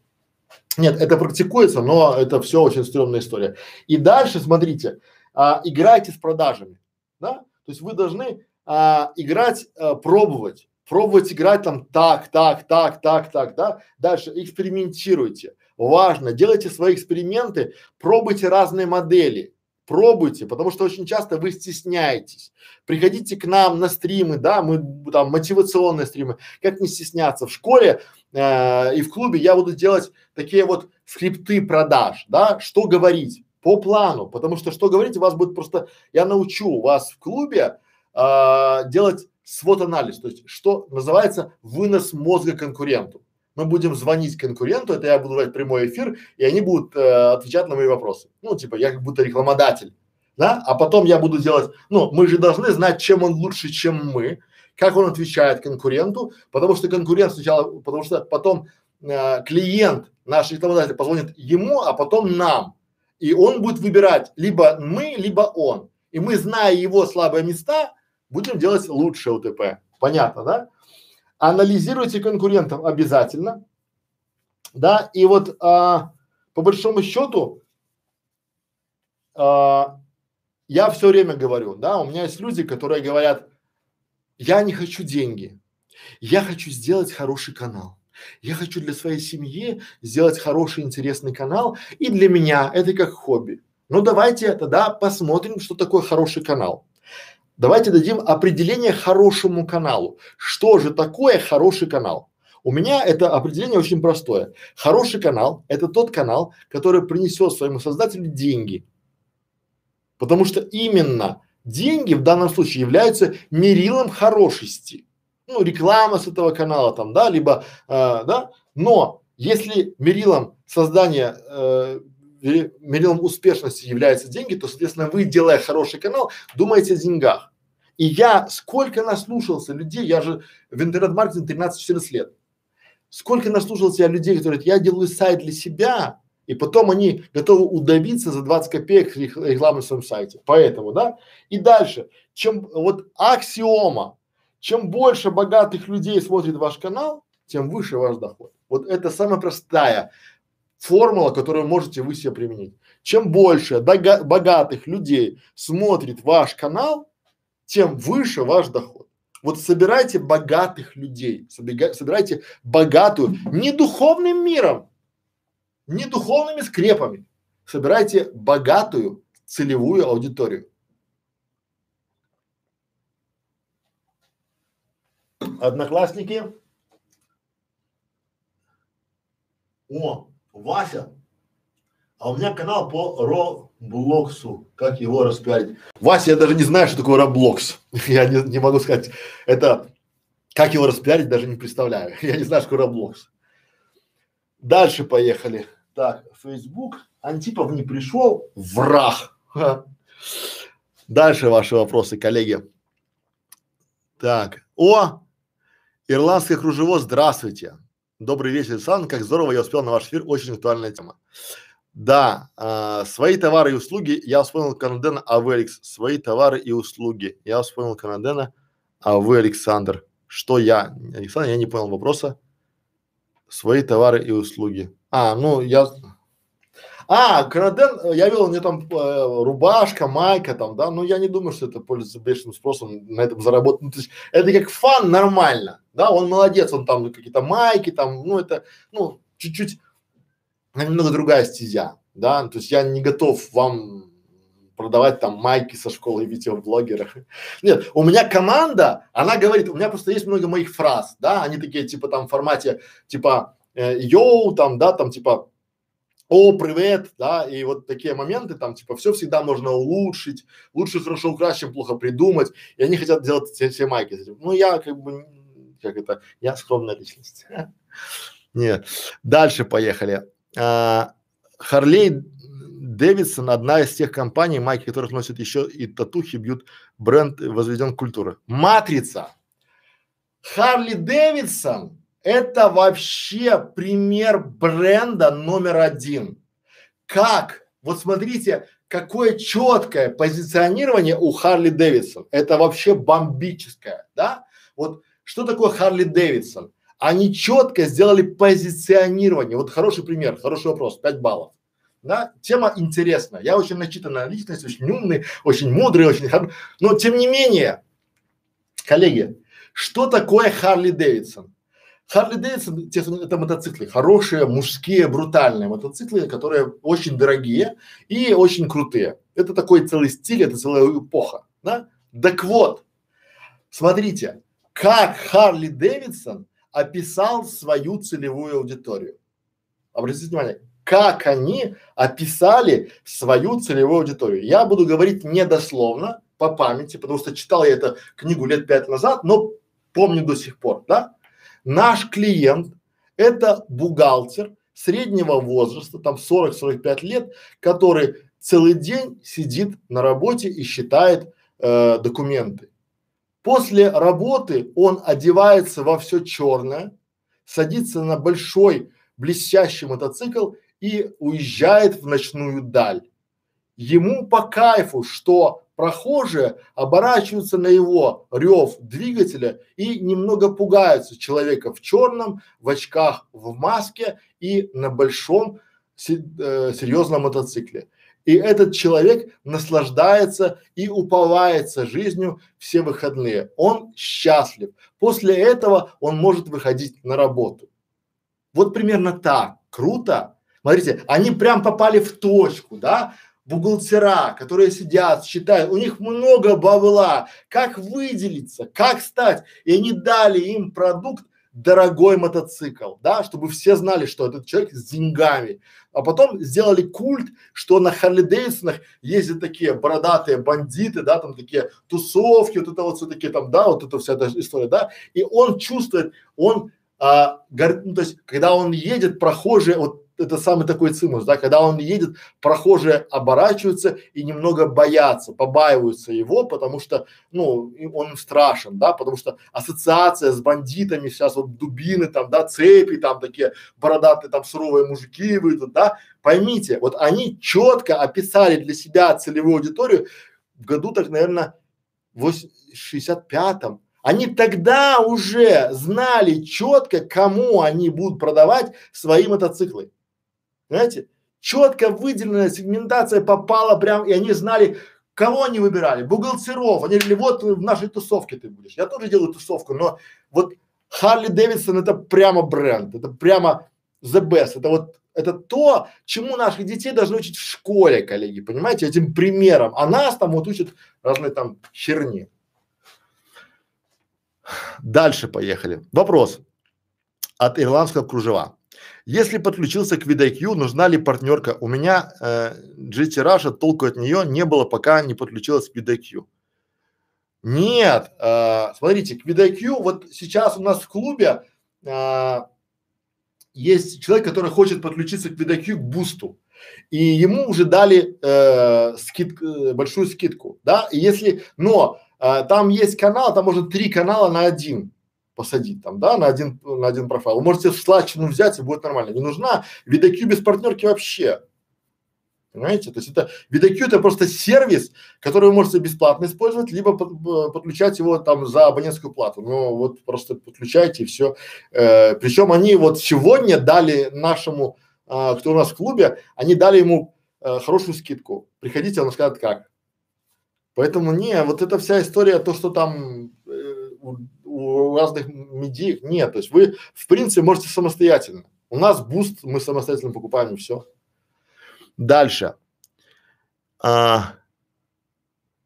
нет, это практикуется, но это все очень стрёмная история. И дальше, смотрите, а, играйте с продажами, да? То есть вы должны а, играть, а, пробовать, пробовать играть там так, так, так, так, так, да? Дальше экспериментируйте. Важно, делайте свои эксперименты, пробуйте разные модели, пробуйте, потому что очень часто вы стесняетесь. Приходите к нам на стримы, да, мы там мотивационные стримы. Как не стесняться? В школе э, и в клубе я буду делать такие вот скрипты продаж, да, что говорить по плану, потому что что говорить у вас будет просто, я научу вас в клубе э, делать свод-анализ, то есть что называется вынос мозга конкуренту. Мы будем звонить конкуренту, это я буду брать прямой эфир, и они будут э, отвечать на мои вопросы. Ну, типа, я как будто рекламодатель, да, а потом я буду делать, ну, мы же должны знать, чем он лучше, чем мы, как он отвечает конкуренту, потому что конкурент сначала, потому что потом э, клиент, наш рекламодатель позвонит ему, а потом нам. И он будет выбирать либо мы, либо он. И мы, зная его слабые места, будем делать лучше УТП. Понятно, да? Анализируйте конкурентов обязательно. Да, и вот а, по большому счету а, я все время говорю, да, у меня есть люди, которые говорят, я не хочу деньги, я хочу сделать хороший канал. Я хочу для своей семьи сделать хороший, интересный канал, и для меня это как хобби. Ну давайте тогда посмотрим, что такое хороший канал. Давайте дадим определение хорошему каналу. Что же такое хороший канал? У меня это определение очень простое. Хороший канал – это тот канал, который принесет своему создателю деньги. Потому что именно деньги в данном случае являются мерилом хорошести. Ну, реклама с этого канала там, да, либо, э, да. Но если мерилом создания, э, мерилом успешности являются деньги, то, соответственно, вы, делая хороший канал, думаете о деньгах. И я сколько наслушался людей, я же в интернет-маркетинге 13-14 лет. Сколько наслушался я людей, которые говорят, я делаю сайт для себя, и потом они готовы удавиться за 20 копеек рекламы на своем сайте. Поэтому, да. И дальше, чем вот аксиома, чем больше богатых людей смотрит ваш канал, тем выше ваш доход. Вот это самая простая формула, которую можете вы себе применить. Чем больше богатых людей смотрит ваш канал, тем выше ваш доход. Вот собирайте богатых людей, собирайте богатую, не духовным миром, не духовными скрепами. Собирайте богатую целевую аудиторию. Одноклассники, О, Вася, а у меня канал по Роблоксу. Как его распиарить? Вася, я даже не знаю, что такое Роблокс. Я не, не могу сказать. Это как его распиарить, даже не представляю. Я не знаю, что такое Роблокс. Дальше поехали. Так, Facebook. Антипов не пришел. Враг. Дальше ваши вопросы, коллеги. Так. О! Ирландское кружево, здравствуйте. Добрый вечер, Александр. Как здорово, я успел на ваш эфир. Очень актуальная тема. Да, а, свои товары и услуги. Я вспомнил Канадена, а вы, Алекс. Свои товары и услуги. Я вспомнил Канадена, а вы, Александр. Что я? Александр, я не понял вопроса. Свои товары и услуги. А, ну я. А, Канаден, я видел, у него там э, рубашка, майка там, да, но я не думаю, что это пользуется бешеным спросом на этом заработать. Ну, то есть это как фан нормально, да, он молодец, он там какие-то майки там, ну это, ну, чуть-чуть немного другая стезя, да, то есть я не готов вам продавать там майки со школы видеоблогера. Нет, у меня команда, она говорит, у меня просто есть много моих фраз, да, они такие типа там в формате типа э, йоу, там, да, там типа о, привет, да, и вот такие моменты там, типа, все всегда можно улучшить, лучше хорошо украсть, чем плохо придумать, и они хотят делать все, все майки. Ну, я как бы, как это, я скромная личность. Нет. Дальше поехали. Харлей Дэвидсон одна из тех компаний, майки которых носят еще и татухи, бьют бренд возведен культуры. Матрица. Харли Дэвидсон это вообще пример бренда номер один. Как? Вот смотрите, какое четкое позиционирование у Харли Дэвидсон. Это вообще бомбическое, да? Вот что такое Харли Дэвидсон? Они четко сделали позиционирование. Вот хороший пример, хороший вопрос, 5 баллов. Да? Тема интересная. Я очень начитанная личность, очень умный, очень мудрый, очень хор... Но тем не менее, коллеги, что такое Харли Дэвидсон? Харли Дэвидсон это мотоциклы, хорошие, мужские, брутальные мотоциклы, которые очень дорогие и очень крутые. Это такой целый стиль, это целая эпоха, да? Так вот, смотрите, как Харли Дэвидсон описал свою целевую аудиторию. Обратите внимание, как они описали свою целевую аудиторию. Я буду говорить недословно, по памяти, потому что читал я эту книгу лет пять назад, но помню до сих пор, да? Наш клиент – это бухгалтер среднего возраста, там 40-45 лет, который целый день сидит на работе и считает э, документы. После работы он одевается во все черное, садится на большой блестящий мотоцикл и уезжает в ночную даль. Ему по кайфу, что прохожие оборачиваются на его рев двигателя и немного пугаются человека в черном, в очках, в маске и на большом э, серьезном мотоцикле. И этот человек наслаждается и уповается жизнью все выходные. Он счастлив. После этого он может выходить на работу. Вот примерно так. Круто. Смотрите, они прям попали в точку, да? Бухгалтера, которые сидят, считают, у них много бабла, как выделиться, как стать, и они дали им продукт дорогой мотоцикл, да, чтобы все знали, что этот человек с деньгами. А потом сделали культ, что на Харли Дэвидсонах ездят такие бородатые бандиты, да, там такие тусовки, вот это вот все такие там, да, вот эта вся эта история, да, и он чувствует, он а, гор, ну, то есть, когда он едет, прохожие, вот это самый такой цимус, да, когда он едет, прохожие оборачиваются и немного боятся, побаиваются его, потому что, ну, он страшен, да, потому что ассоциация с бандитами сейчас вот дубины там, да, цепи там такие бородатые там суровые мужики выйдут, да, поймите, вот они четко описали для себя целевую аудиторию в году так, наверное, в 65-м, они тогда уже знали четко, кому они будут продавать свои мотоциклы. Понимаете? Четко выделенная сегментация попала прям, и они знали, кого они выбирали, бухгалтеров. Они говорили, вот в нашей тусовке ты будешь. Я тоже делаю тусовку, но вот Харли Дэвидсон это прямо бренд, это прямо the best. Это вот это то, чему наших детей должны учить в школе, коллеги, понимаете, этим примером. А нас там вот учат разные там херни. Дальше поехали. Вопрос от ирландского кружева. Если подключился к VidIQ, нужна ли партнерка? У меня э, GT Russia, толку от нее не было, пока не подключилась к VidIQ. Нет, э, смотрите, к VidIQ, вот сейчас у нас в клубе э, есть человек, который хочет подключиться к VidIQ к бусту и ему уже дали э, скид, э, большую скидку, да, и если, но э, там есть канал, там можно три канала на один посадить там, да, на один, на один профайл. Вы можете в слачину взять и будет нормально. Не нужна VidIQ без партнерки вообще. Понимаете? То есть это VidIQ это просто сервис, который вы можете бесплатно использовать, либо под, подключать его там за абонентскую плату. Ну вот просто подключайте и все. Э, причем они вот сегодня дали нашему а, кто у нас в клубе, они дали ему а, хорошую скидку. Приходите, он скажет как. Поэтому не, вот эта вся история, то, что там э, у, разных медиев, нет, то есть вы в принципе можете самостоятельно. У нас Boost, мы самостоятельно покупаем все. Дальше. А,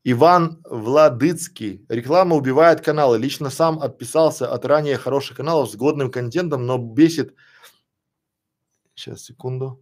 Иван Владыцкий. Реклама убивает каналы. Лично сам отписался от ранее хороших каналов с годным контентом, но бесит Сейчас, секунду.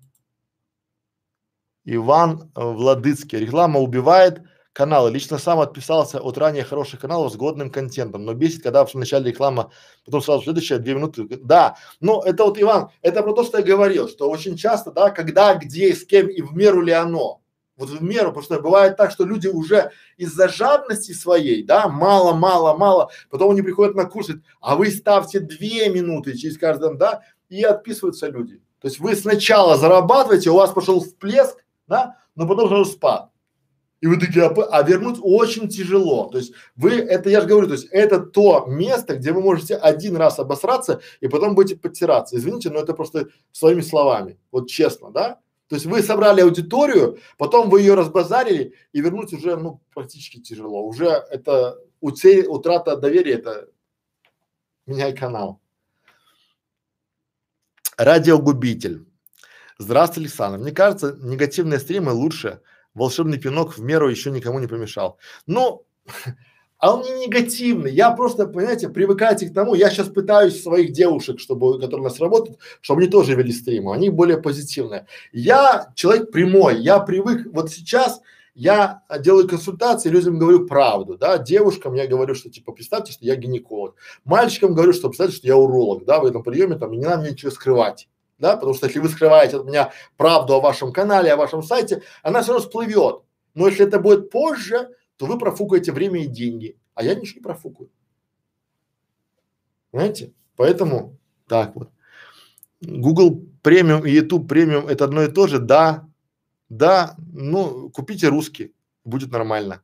Иван Владыцкий. Реклама убивает каналы. Лично сам отписался от ранее хороших каналов с годным контентом, но бесит, когда в начале реклама, потом сразу следующая две минуты. Да, но это вот, Иван, это про то, что я говорил, что очень часто, да, когда, где, с кем и в меру ли оно. Вот в меру, потому что бывает так, что люди уже из-за жадности своей, да, мало, мало, мало, потом они приходят на курсы, а вы ставьте две минуты через каждом, да, и отписываются люди. То есть вы сначала зарабатываете, у вас пошел всплеск, да, но потом сразу спад. И вы такие, а, а вернуть очень тяжело. То есть вы, это я же говорю, то есть это то место, где вы можете один раз обосраться и потом будете подтираться. Извините, но это просто своими словами, вот честно, да? То есть вы собрали аудиторию, потом вы ее разбазарили и вернуть уже, ну, практически тяжело. Уже это утрата доверия, это меняй канал. Радиогубитель. Здравствуй, Александр. Мне кажется, негативные стримы лучше. Волшебный пинок в меру еще никому не помешал. Ну, а он не негативный. Я просто, понимаете, привыкайте к тому. Я сейчас пытаюсь своих девушек, чтобы, которые у нас работают, чтобы они тоже вели стримы. Они более позитивные. Я человек прямой. Я привык. Вот сейчас я делаю консультации, людям говорю правду, да, девушкам я говорю, что типа представьте, что я гинеколог, мальчикам говорю, что представьте, что я уролог, да, в этом приеме там и не надо мне ничего скрывать, да, потому что если вы скрываете от меня правду о вашем канале, о вашем сайте, она все равно всплывет, но если это будет позже, то вы профукаете время и деньги, а я ничего не профукаю, понимаете, поэтому так вот. Google Premium и YouTube Premium это одно и то же, да, да, ну, купите русский, будет нормально.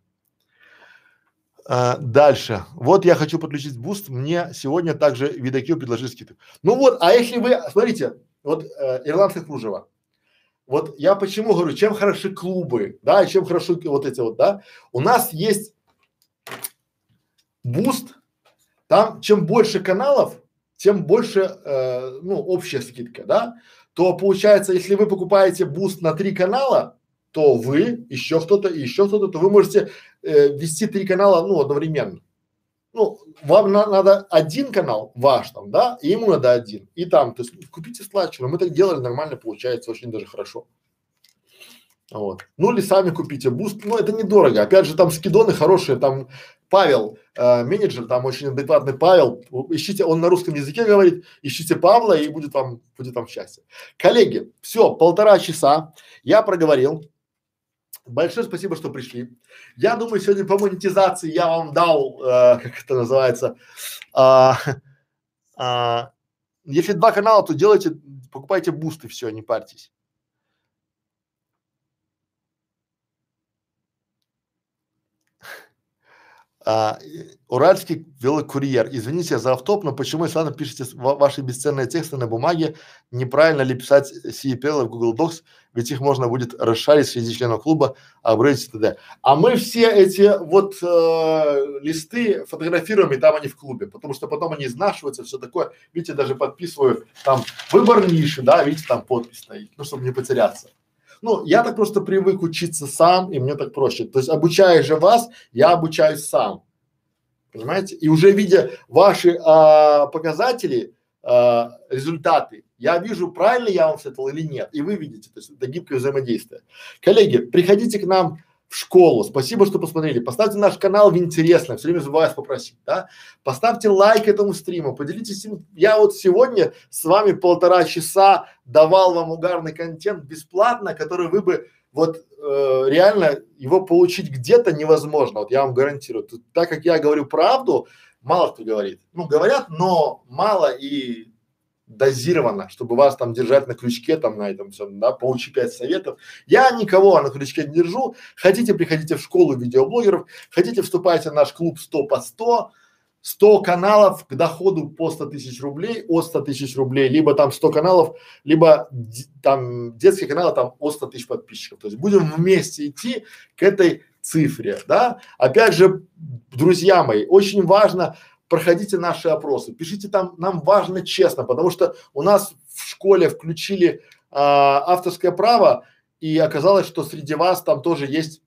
А, дальше. Вот я хочу подключить Boost, мне сегодня также VidIQ предложили скидку. Ну вот, а если вы, смотрите, вот э, ирландское кружево. Вот я почему говорю, чем хороши клубы, да, и чем хороши вот эти вот, да. У нас есть Boost, там чем больше каналов, тем больше, э, ну, общая скидка, да то получается, если вы покупаете Boost на три канала, то вы, еще кто-то, еще кто-то, то вы можете э, вести три канала, ну, одновременно. Ну, вам на, надо один канал ваш там, да, и ему надо один. И там, то есть купите складчину. Мы так делали, нормально получается, очень даже хорошо. Вот. Ну или сами купите Boost, ну это недорого. Опять же, там скидоны хорошие, там Павел, э, менеджер, там очень адекватный Павел, ищите, он на русском языке говорит, ищите Павла и будет вам, будет вам счастье. Коллеги, все, полтора часа я проговорил. Большое спасибо, что пришли. Я думаю, сегодня по монетизации я вам дал, э, как это называется, э, э, если два канала, то делайте, покупайте бусты, все, не парьтесь. А, уральский велокурьер. Извините за автоп, но почему, если ладно, пишете ваши бесценные тексты на бумаге, неправильно ли писать CEPL в Google Docs, ведь их можно будет расшарить среди членов клуба, апгрейдить и т.д. А мы все эти вот э, листы фотографируем, и там они в клубе, потому что потом они изнашиваются, все такое. Видите, даже подписываю там выбор ниши, да, видите, там подпись стоит, ну, чтобы не потеряться. Ну, я так просто привык учиться сам, и мне так проще. То есть, обучая же вас, я обучаюсь сам. Понимаете? И уже видя ваши а, показатели, а, результаты, Я вижу, правильно я вам советовал или нет, и вы видите, то есть это гибкое взаимодействие. Коллеги, приходите к нам в школу. Спасибо, что посмотрели. Поставьте наш канал в интересное. Все время забываю вас попросить, да? Поставьте лайк этому стриму, поделитесь им. Я вот сегодня с вами полтора часа давал вам угарный контент бесплатно, который вы бы вот э, реально его получить где-то невозможно. Вот я вам гарантирую. Тут, так как я говорю правду, мало кто говорит. Ну, говорят, но мало и дозированно, чтобы вас там держать на крючке, там на этом всем, да, получи пять советов. Я никого на крючке не держу. Хотите, приходите в школу видеоблогеров, хотите, вступайте в наш клуб 100 по 100, 100 каналов к доходу по 100 тысяч рублей, от 100 тысяч рублей, либо там 100 каналов, либо там детские каналы там от 100 тысяч подписчиков. То есть будем вместе идти к этой цифре, да. Опять же, друзья мои, очень важно проходите наши опросы, пишите там, нам важно честно, потому что у нас в школе включили а, авторское право, и оказалось, что среди вас там тоже есть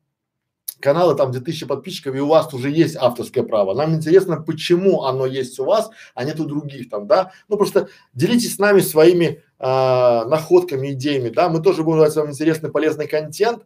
каналы там где тысячи подписчиков и у вас уже есть авторское право. Нам интересно, почему оно есть у вас, а нет у других там, да. Ну просто делитесь с нами своими а, находками, идеями, да. Мы тоже будем давать вам интересный, полезный контент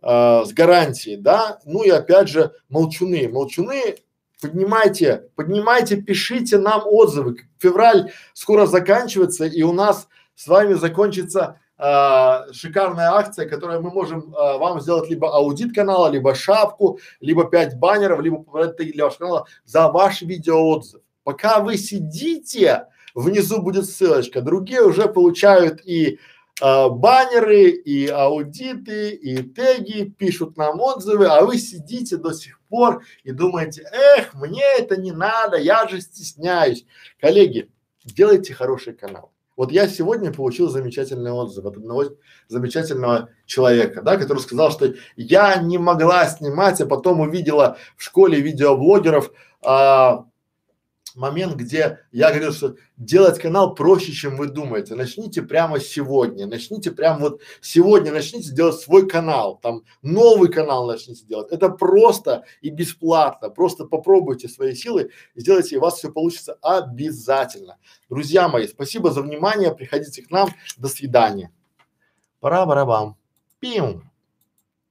а, с гарантией, да. Ну и опять же молчуны. Молчуны поднимайте, поднимайте, пишите нам отзывы. Февраль скоро заканчивается, и у нас с вами закончится э, шикарная акция, которая мы можем э, вам сделать либо аудит канала, либо шапку, либо пять баннеров, либо для вашего канала за ваш видеоотзыв. Пока вы сидите, внизу будет ссылочка. Другие уже получают и э, баннеры, и аудиты, и теги, пишут нам отзывы, а вы сидите до сих пор и думаете, эх, мне это не надо, я же стесняюсь. Коллеги, делайте хороший канал. Вот я сегодня получил замечательный отзыв от одного замечательного человека, да, который сказал, что я не могла снимать, а потом увидела в школе видеоблогеров а, момент, где я говорил, что делать канал проще, чем вы думаете. Начните прямо сегодня, начните прямо вот сегодня, начните делать свой канал, там новый канал начните делать. Это просто и бесплатно. Просто попробуйте свои силы, сделайте, и у вас все получится обязательно. Друзья мои, спасибо за внимание, приходите к нам, до свидания. Пора барабам. Пим.